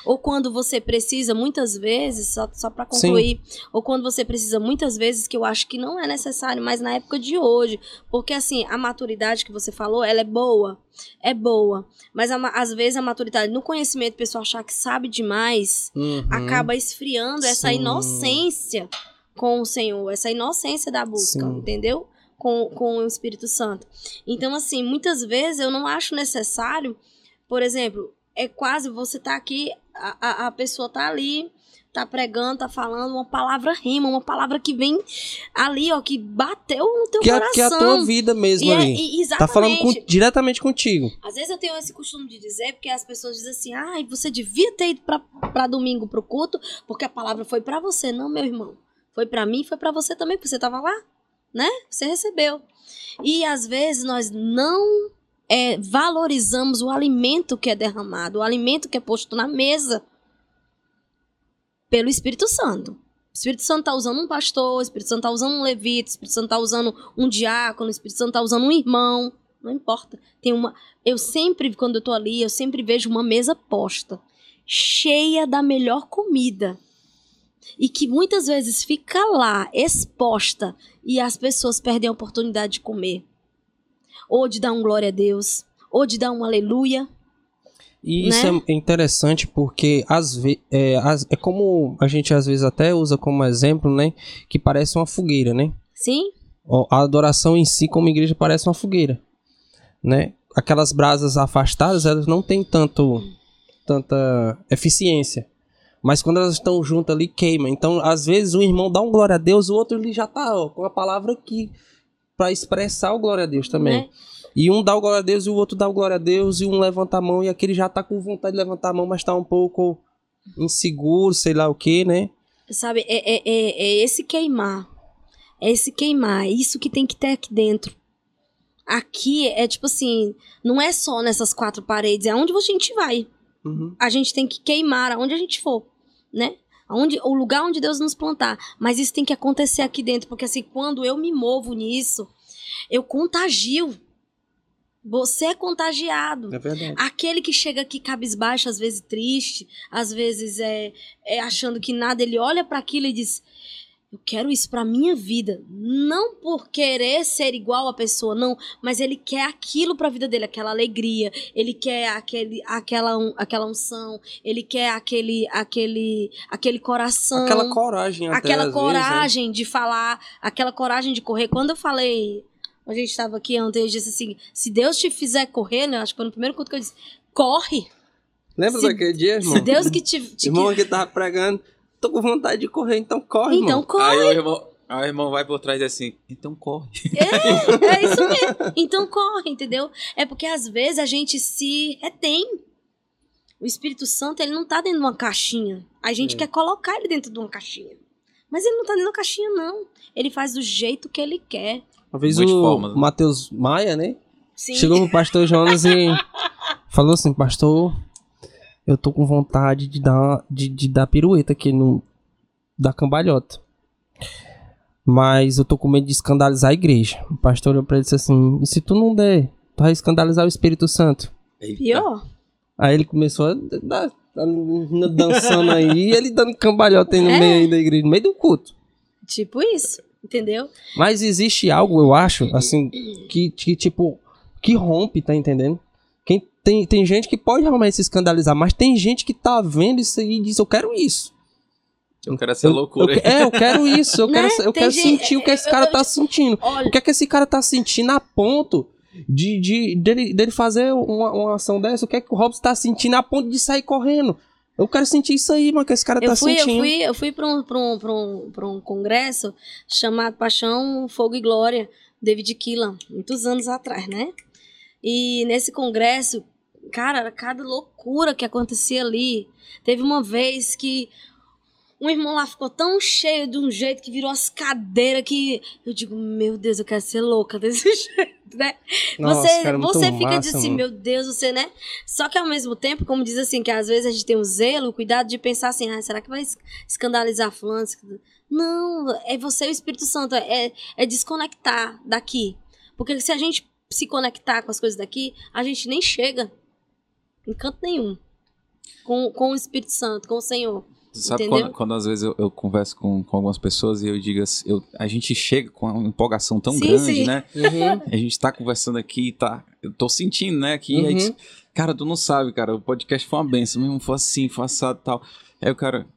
Ou quando você precisa, muitas vezes, só, só para concluir, ou quando você precisa, muitas vezes, que eu acho que não é necessário, mas na época de hoje. Porque, assim, a maturidade que você falou, ela é boa. É boa. Mas, a às vezes, a maturidade no conhecimento, a pessoa achar que sabe demais, Uhum. acaba esfriando essa Sim. inocência com o Senhor, essa inocência da busca, Sim. entendeu? Com, com o Espírito Santo. Então, assim, muitas vezes eu não acho necessário, por exemplo, é quase você tá aqui, a, a, pessoa tá ali, tá pregando, tá falando, uma palavra rima, uma palavra que vem ali, ó, que bateu no teu Que, é, coração. que é a tua vida mesmo E é- ali. e- Tá falando com- exatamente. diretamente contigo. Às vezes eu tenho esse costume de dizer, porque as pessoas dizem assim, ai, você devia ter ido pra, pra domingo pro culto, porque a palavra foi pra você. Não, meu irmão. Foi pra mim, foi pra você também, porque você tava lá, né? Você recebeu. E às vezes nós não é, valorizamos o alimento que é derramado, o alimento que é posto na mesa pelo Espírito Santo. O Espírito Santo tá usando um pastor, o Espírito Santo tá usando um levita, o Espírito Santo tá usando um diácono, o Espírito Santo tá usando um irmão. Não importa. Tem uma. Eu sempre, quando eu tô ali, eu sempre vejo uma mesa posta, cheia da melhor comida. E que muitas vezes fica lá, exposta, e as pessoas perdem a oportunidade de comer. Ou de dar um glória a Deus, ou de dar um aleluia. E isso Né? é interessante porque às ve é, as- é como a gente às vezes até usa como exemplo, né? Que parece uma fogueira, né? Sim? A adoração em si, como igreja, parece uma fogueira, né? Aquelas brasas afastadas, elas não têm tanto, tanta eficiência. Mas quando elas estão juntas ali, queima. Então, às vezes, um irmão dá um glória a Deus, o outro ele já tá ó, com a palavra aqui para expressar o glória a Deus também. Né? E um dá o glória a Deus e o outro dá o glória a Deus e um levanta a mão e aquele já tá com vontade de levantar a mão, mas tá um pouco inseguro, sei lá o que, né? Sabe, é, é, é, é esse queimar. É esse queimar. É isso que tem que ter aqui dentro. Aqui é tipo assim, não é só nessas quatro paredes, é onde a gente vai. Uhum. A gente tem que queimar aonde a gente for, né? Aonde, o lugar onde Deus nos plantar. Mas isso tem que acontecer aqui dentro, porque assim, quando eu me movo nisso, eu contagio. Você é contagiado. É verdade. Aquele que chega aqui cabisbaixo, às vezes triste, às vezes é, é achando que nada, ele olha para aquilo e diz: Eu quero isso pra minha vida. Não por querer ser igual a pessoa, não. Mas ele quer aquilo pra vida dele, aquela alegria. Ele quer aquele, aquela, aquela unção. Ele quer aquele, aquele, aquele coração. Aquela coragem até, aquela vezes, né? coragem de falar, aquela coragem de correr. Quando eu falei, a gente estava aqui ontem, eu disse assim: se Deus te fizer correr, né? Acho que foi no primeiro culto que eu disse: corre. Lembra Se- daquele dia, irmão? Se Deus que te. te irmão aqui tava pregando, tô com vontade de correr, então corre, então irmão. corre. Aí o irmão, aí o irmão vai por trás e diz assim, então corre. É, é isso mesmo. Então corre, entendeu? É porque às vezes a gente se retém. O Espírito Santo, ele não tá dentro de uma caixinha. A gente É. quer colocar ele dentro de uma caixinha. Mas ele não tá dentro de uma caixinha, não. Ele faz do jeito que ele quer. Uma vez o formas, né? Matheus Maia, né? Sim. Chegou pro pastor Jonas e falou assim, pastor, eu tô com vontade de dar, de, de dar pirueta aqui no. da cambalhota. Mas eu tô com medo de escandalizar a igreja. O pastor olhou pra ele e disse assim: e se tu não der, tu vai escandalizar o Espírito Santo? Pior. Aí ele começou a dar, dançando aí, e ele dando cambalhota aí no É. meio aí da igreja, no meio do culto. Tipo isso. Entendeu? Mas existe algo, eu acho, assim, que, que tipo, que rompe, tá entendendo? Tem, tem gente que pode realmente se escandalizar, mas tem gente que tá vendo isso aí e diz, eu quero isso. Eu quero essa Eu- loucura eu- é, eu quero isso, eu Né? quero, eu Tem quero gente- sentir o que esse eu- cara eu- tá sentindo. Olha, O que é que esse cara tá sentindo a ponto de, de dele, dele fazer uma, uma ação dessa? O que é que o Robson tá sentindo a ponto de sair correndo? Eu quero sentir isso aí, mano, que esse cara eu tá fui, eu sentindo. fui, eu fui pra um, pra, um, pra, um, pra um congresso chamado Paixão, Fogo e Glória, David Keelan, muitos anos atrás, né? E nesse congresso, cara, era cada loucura que acontecia ali. Teve uma vez que um irmão lá ficou tão cheio de um jeito que virou as cadeiras que eu digo, meu Deus, eu quero ser louca desse jeito, né? Nossa, você cara, muito você fica massa, de assim, mano. meu Deus, você, né? Só que ao mesmo tempo, como diz assim, que às vezes a gente tem o zelo, o cuidado de pensar assim, ah, será que vai es- escandalizar fulano? Não, é você e o Espírito Santo, é, é desconectar daqui. Porque se a gente se conectar com as coisas daqui, a gente nem chega em canto nenhum com, com o Espírito Santo, com o Senhor. Sabe quando, quando às vezes eu, eu converso com, com algumas pessoas e eu digo assim, eu, a gente chega com uma empolgação tão Sim, grande, sim. né? Uhum. A gente tá conversando aqui e tá. Eu tô sentindo, né? Aqui, Uhum. aí cara, tu não sabe, cara. O podcast foi uma benção, mesmo foi assim, foi assado e tal. Aí o cara.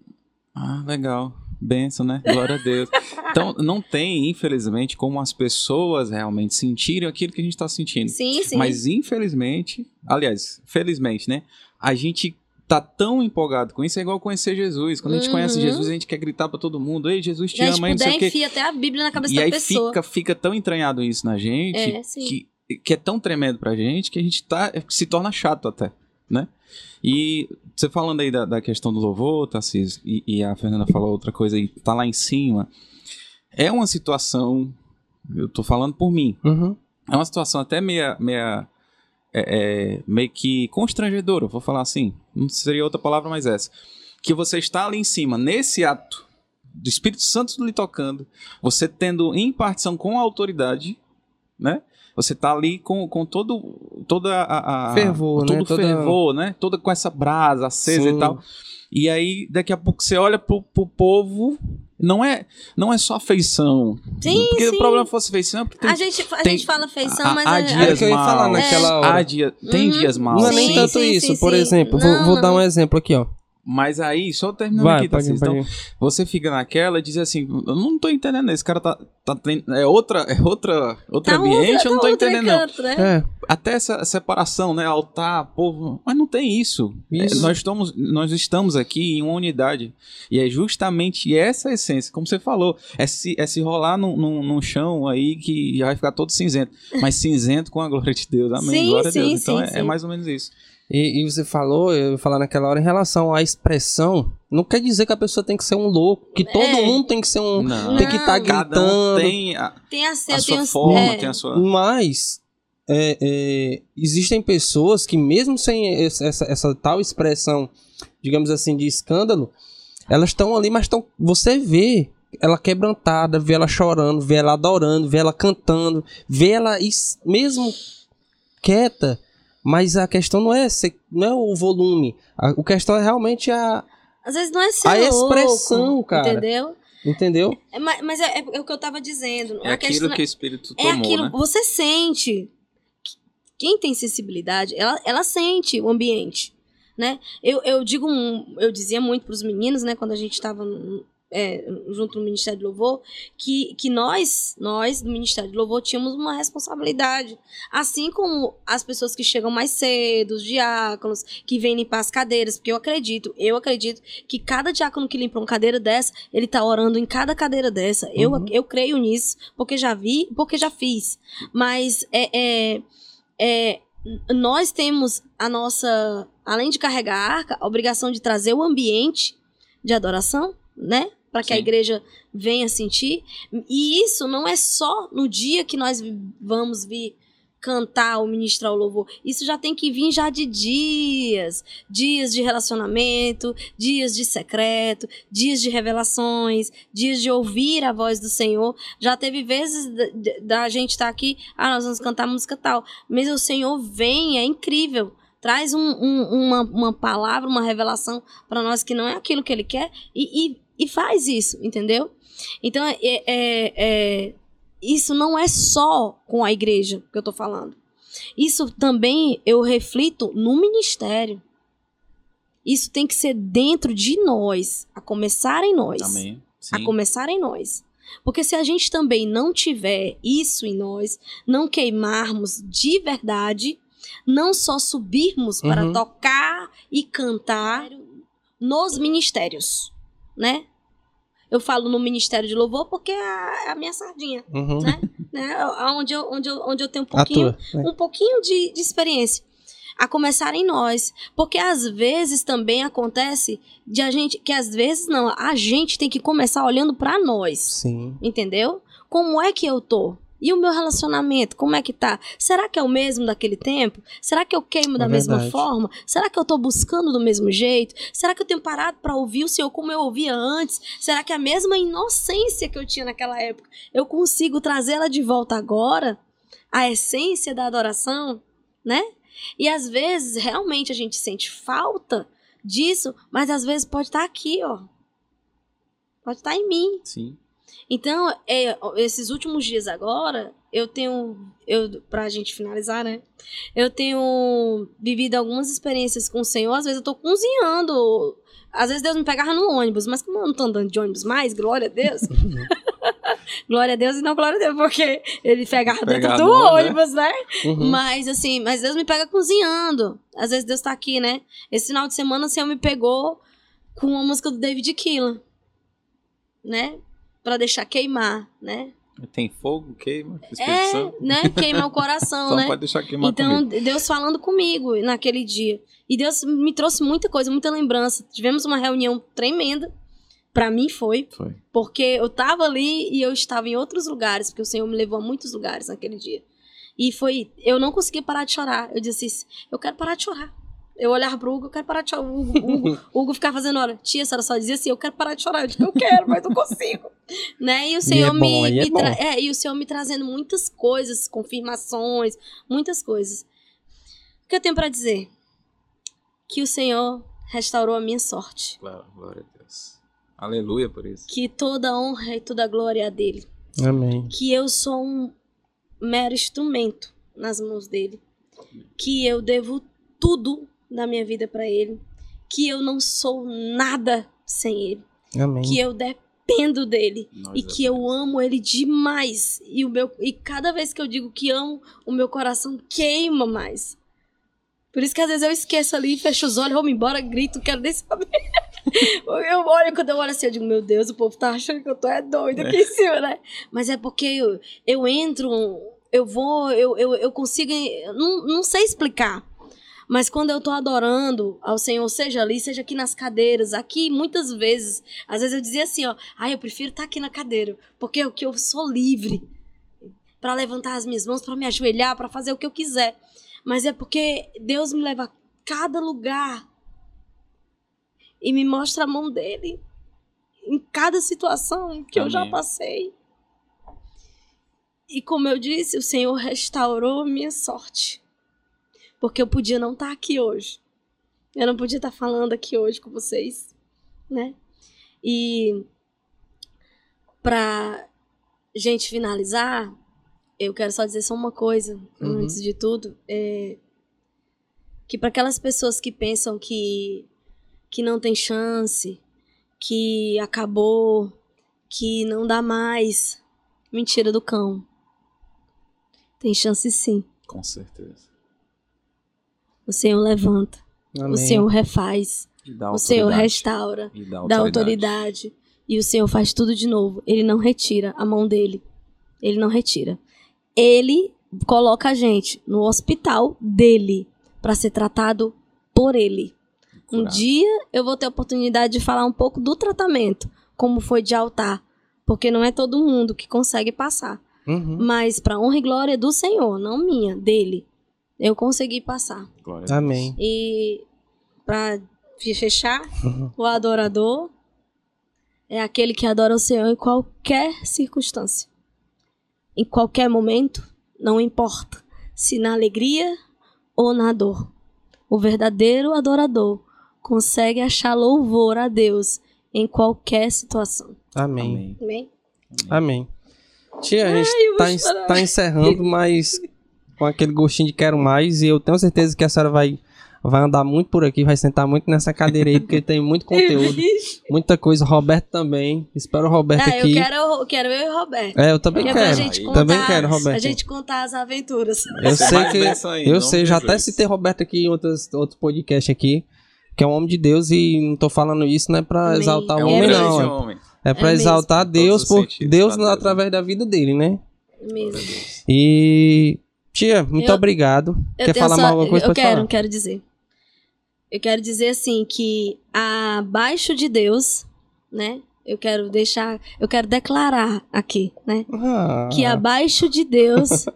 Ah, legal. Benção, né? Glória a Deus. Então, não tem, infelizmente, como as pessoas realmente sentirem aquilo que a gente tá sentindo. Sim, sim. Mas infelizmente, aliás, felizmente, né? A gente tá tão empolgado com isso, é igual conhecer Jesus. Quando a gente Uhum. conhece Jesus, a gente quer gritar pra todo mundo: Ei, Jesus te gente ama, aí não sei puder, o quê. enfia até a Bíblia na cabeça E da aí pessoa. fica, fica tão entranhado isso na gente É, que, que é tão tremendo pra gente que a gente tá, se torna chato até, né? E você falando aí da, da questão do louvor, Tassis, e, e a Fernanda falou outra coisa aí, tá lá em cima. É uma situação, eu tô falando por mim, Uhum. é uma situação até meia, meia é, é, meio que constrangedora, vou falar assim. Não seria outra palavra, mas essa. Que você está ali em cima, nesse ato do Espírito Santo lhe tocando, você tendo impartição com a autoridade, né? Você tá ali com, com todo toda a, a Fervor, todo né? o Toda- fervor, né? Toda com essa brasa acesa Sim. e tal. E aí daqui a pouco você olha pro, pro povo, não é não é só feição. Sim, porque sim. o problema fosse feição, é porque tem a gente, a tem- gente fala feição, mas há a- dias Era o que eu ia falar maus, naquela hora. há dia- tem Uhum. dias maus. Não é nem Sim, tanto sim, isso, sim, por sim. exemplo, Não, vou, vou não. dar um exemplo aqui, ó. Mas aí, só terminando Vai, aqui, Tarcísio, pode então, você fica naquela e diz assim, eu não tô entendendo, esse cara tá, tá tendo- é outra, é outra, outro tá ambiente, outra- eu não tá tô entendendo não. canto, né? É, Até essa separação, né, altar, povo, mas não tem isso. Isso. É, nós, estamos, nós estamos aqui em uma unidade e é justamente essa a essência, como você falou, é se, é se rolar num, num, num chão aí que já vai ficar todo cinzento, mas cinzento com a glória de Deus, amém, Sim, glória a Deus. sim, Então sim, é, é sim. mais ou menos isso. E, e você falou, eu ia falar naquela hora, em relação à expressão, não quer dizer que a pessoa tem que ser um louco, que todo É. mundo tem que ser um. Não. Tem que estar Não. Cada um gritando. tem a, Tem a, seu, a sua forma, é. tem a sua... Mas é, é, existem pessoas que, mesmo sem esse- essa, essa tal expressão, digamos assim, de escândalo, elas estão ali, mas estão. Você vê ela quebrantada, vê ela chorando, vê ela adorando, vê ela cantando, vê ela mesmo quieta. Mas a questão não é, ser- não é o volume. A, a questão é realmente a, Às vezes não é ser A louco, expressão, cara. Entendeu? Entendeu? É, mas é, é o que eu tava dizendo. É A aquilo que o Espírito é tomou, aquilo, né? Você sente. É aquilo né? você sente. Quem tem sensibilidade, ela, ela sente o ambiente, né? Eu, eu digo, um- eu dizia muito para os meninos, né, quando a gente estava junto no Ministério de Louvor, que, que nós, nós do Ministério de Louvor, tínhamos uma responsabilidade. Assim como as pessoas que chegam mais cedo, os diáconos, que vêm limpar as cadeiras, porque eu acredito, eu acredito que cada diácono que limpa uma cadeira dessa, ele tá orando em cada cadeira dessa. Eu, Uhum. eu creio nisso, porque já vi, porque já fiz. Mas é, é, é, nós temos a nossa, além de carregar a arca, a obrigação de trazer o ambiente de adoração, né? Para que a Sim. igreja venha sentir. E isso não é só no dia que nós vamos vir cantar ou ministrar o louvor. Isso já tem que vir já de dias. Dias de relacionamento, dias de secreto, dias de revelações, dias de ouvir a voz do Senhor. Já teve vezes da, gente estar aqui, ah, nós vamos cantar música tal. Mas o Senhor vem, é incrível. Traz um- um- uma, uma palavra, uma revelação para nós que não é aquilo que Ele quer e, e, e faz isso, entendeu? Então, é, é- é- isso não é só com a igreja que eu tô falando. Isso também eu reflito no ministério. Isso tem que ser dentro de nós, a começar em nós Amém. a começar em nós. Porque se a gente também não tiver isso em nós, não queimarmos de verdade, não só subirmos para Uhum. tocar e cantar nos ministérios, né? Eu falo no ministério de louvor porque é a, é a minha sardinha, Uhum. né? né? Onde, eu, onde, eu, onde eu tenho um pouquinho, tua. né? um pouquinho de, de experiência. A começar em nós. Porque às vezes também acontece de a gente. Que às vezes não, a gente tem que começar olhando pra nós. Sim. Entendeu? Como é que eu tô? E o meu relacionamento, como é que tá? Será que é o mesmo daquele tempo? Será que eu queimo da É mesma verdade. forma? Será que eu tô buscando do mesmo jeito? Será que eu tenho parado pra ouvir o Senhor como eu ouvia antes? Será que a mesma inocência que eu tinha naquela época, eu consigo trazê-la de volta agora? A essência da adoração, né? E às vezes realmente a gente sente falta disso, mas às vezes pode estar aqui, ó. Pode estar em mim. Sim. Então, é, esses últimos dias agora, eu tenho, eu, pra gente finalizar, né? Eu tenho vivido algumas experiências com o Senhor. Às vezes eu tô cozinhando. Às vezes Deus me pegava no ônibus, mas como eu não tô andando de ônibus mais, glória a Deus. glória a Deus e não glória a Deus, porque ele pegava dentro Pegava do ônibus, né? ônibus, né? Uhum. Mas assim, mas Deus me pega cozinhando. Às vezes Deus tá aqui, né? Esse final de semana o Senhor me pegou com uma música do David Keelan, né? Pra deixar queimar, né? Tem fogo, queima, É, Santo. né? Queima o coração, Só né? pode deixar queimar Então, comigo. Deus falando comigo naquele dia. E Deus me trouxe muita coisa, muita lembrança. Tivemos uma reunião tremenda. Pra mim foi, Foi. porque eu tava ali e eu estava em outros lugares, porque o Senhor me levou a muitos lugares naquele dia. E foi, eu não consegui parar de chorar. Eu disse, assim, eu quero parar de chorar. Eu olhava pro Hugo, eu quero parar de chorar. O Hugo, o Hugo, o Hugo ficava fazendo, olha, tia, a senhora só dizia assim, eu quero parar de chorar. Eu disse, eu quero, mas não consigo. né? E o Senhor bom, me, aí é me bom. tra- é, e o Senhor me trazendo muitas coisas, confirmações, muitas coisas. O que eu tenho pra dizer? Que o Senhor restaurou a minha sorte. Claro, glória a Deus. Aleluia por isso. Que toda a honra e toda a glória é a dele. Amém. que eu sou um mero instrumento nas mãos dele, que eu devo tudo da minha vida para ele, que eu não sou nada sem ele, Amém. que eu dependo dele Nós e que eu amo ele demais e o meu e cada vez que eu digo que amo, o meu coração queima mais. Por isso que às vezes eu esqueço ali, fecho os olhos, vou-me embora, grito, quero nem saber. Eu olho, quando eu olho assim, eu digo, meu Deus, o povo tá achando que eu tô é doida aqui em cima, né? Mas é porque eu, eu entro, eu vou, eu, eu, eu consigo. Não, não sei explicar. Mas quando eu tô adorando ao Senhor, seja ali, seja aqui nas cadeiras, aqui muitas vezes, às vezes eu dizia assim, ó, ah, eu prefiro estar aqui na cadeira, porque eu, que eu sou livre para levantar as minhas mãos, para me ajoelhar, para fazer o que eu quiser. Mas é porque Deus me leva a cada lugar e me mostra a mão dele em cada situação que eu já Amém. passei. E como eu disse, o Senhor restaurou minha sorte. Porque eu podia não estar aqui hoje. Eu não podia estar falando aqui hoje com vocês, né? E pra gente finalizar, eu quero só dizer só uma coisa, Uhum. antes de tudo. É que para aquelas pessoas que pensam que, que não tem chance, que acabou, que não dá mais, mentira do cão. Tem chance sim. Com certeza. O Senhor levanta, Amém. o Senhor refaz, dá o Senhor restaura. E dá da autoridade. E o Senhor faz tudo de novo. Ele não retira a mão dele. Ele não retira. Ele coloca a gente no hospital dele para ser tratado por ele. Um dia eu vou ter a oportunidade de falar um pouco do tratamento, como foi de altar, porque não é todo mundo que consegue passar. Uhum. Mas para honra e glória do Senhor, não minha, dele, eu consegui passar. Glória. Amém. E para fechar, Uhum. o adorador é aquele que adora o Senhor em qualquer circunstância. Em qualquer momento, não importa se na alegria ou na dor. O verdadeiro adorador consegue achar louvor a Deus em qualquer situação. Amém. Amém. Amém? Amém. Tia, a gente tá, chorar. tá encerrando, mas com aquele gostinho de quero mais. E eu tenho certeza que a senhora vai, vai andar muito por aqui, vai sentar muito nessa cadeira aí, porque tem muito conteúdo, muita coisa. Roberto também. Espero o Roberto Ah, eu aqui. quero, eu quero eu e o Roberto. É, eu também é pra quero. gente Aí. contar, Também quero, A Roberto. gente contar as aventuras. Eu sei que. ainda, eu sei, já até citei Roberto aqui em outros, outros podcasts aqui. Que é um homem de Deus e não tô falando isso, não é pra Amém. exaltar o É um É homem, não. é- homem. É pra É mesmo. exaltar Em Deus, por Deus Deus, através da vida dele, né? Mesmo. E. Tia, muito Eu- obrigado. Eu Quer falar só- mais alguma coisa? Eu Pode quero, falar. quero dizer. Eu quero dizer assim que abaixo de Deus, né? Eu quero deixar, eu quero declarar aqui, né? Ah, Que abaixo de Deus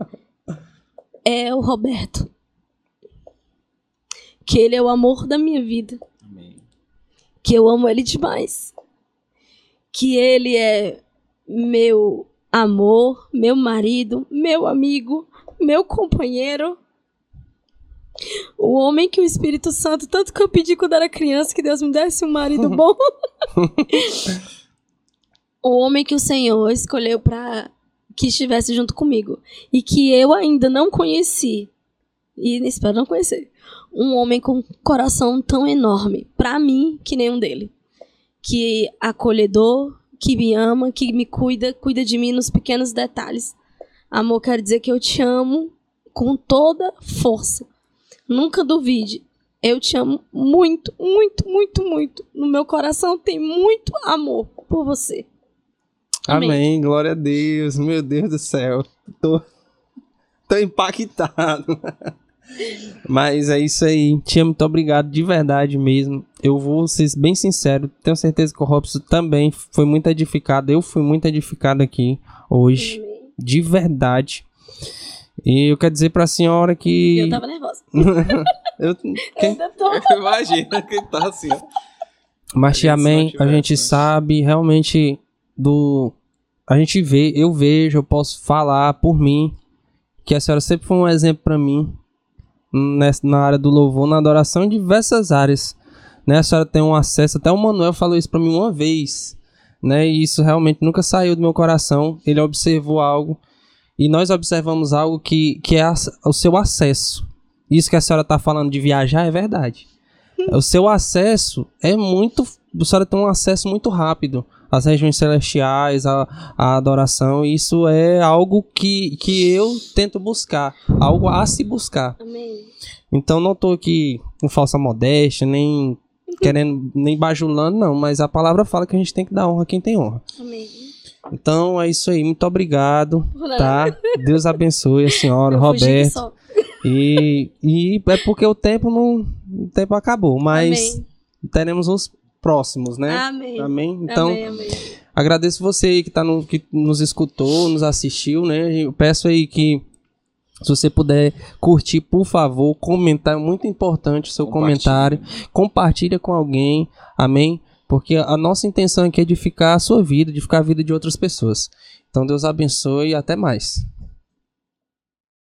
é o Roberto. Que ele é o amor da minha vida. Amém. Que eu amo ele demais. Que ele é meu amor, meu marido, meu amigo, meu companheiro. O homem que o Espírito Santo, tanto que eu pedi quando era criança que Deus me desse um marido bom. o homem que o Senhor escolheu para que estivesse junto comigo e que eu ainda não conheci e espero não conhecer. Um homem com um coração tão enorme para mim que nenhum dele. Que acolhedor, que me ama, que me cuida, cuida de mim nos pequenos detalhes. Amor, quero dizer que eu te amo com toda força. Nunca duvide. Eu te amo muito, muito, muito, muito. No meu coração tem muito amor por você. Amém. Amém. glória a Deus. Meu Deus do céu. Tô, tô impactado. Mas é isso aí. Tia, muito obrigado de verdade mesmo. Eu vou ser bem sincero. Tenho certeza que o Robson também foi muito edificado. Eu fui muito edificado aqui hoje. De verdade. E eu quero dizer pra senhora que. Eu tava nervosa. Eu- Eu quem- ainda tô. Imagina que tá assim, ó. Mas amém. A gente sabe realmente do. A gente vê, eu vejo, eu posso falar por mim que a senhora sempre foi um exemplo pra mim nessa, na área do louvor, na adoração, em diversas áreas. Né? A senhora tem um acesso, até o Manuel falou isso pra mim uma vez, né? E isso realmente nunca saiu do meu coração. Ele observou algo e nós observamos algo que, que é a- o seu acesso. Isso que a senhora tá falando de viajar é verdade. O seu acesso é muito. A senhora tem um acesso muito rápido às regiões celestiais, à, à adoração. e Isso é algo que, que eu tento buscar, algo a se buscar. Amém. Então não tô aqui com falsa modéstia, nem querendo, nem bajulando, não. Mas a palavra fala que a gente tem que dar honra a quem tem honra. Amém. Então é isso aí, muito obrigado, tá? Deus abençoe a senhora, Eu Roberto. E, e é porque o tempo não. O tempo acabou, mas Amém. teremos os próximos, né? Amém. Amém? Então, amém, amém. agradeço você aí que, tá no, que nos escutou, nos assistiu, né? Eu peço aí que, se você puder curtir, por favor, comentar, é muito importante o seu comentário. Compartilha com alguém, amém? Porque a nossa intenção aqui é edificar a sua vida, edificar a vida de outras pessoas. Então, Deus abençoe e até mais.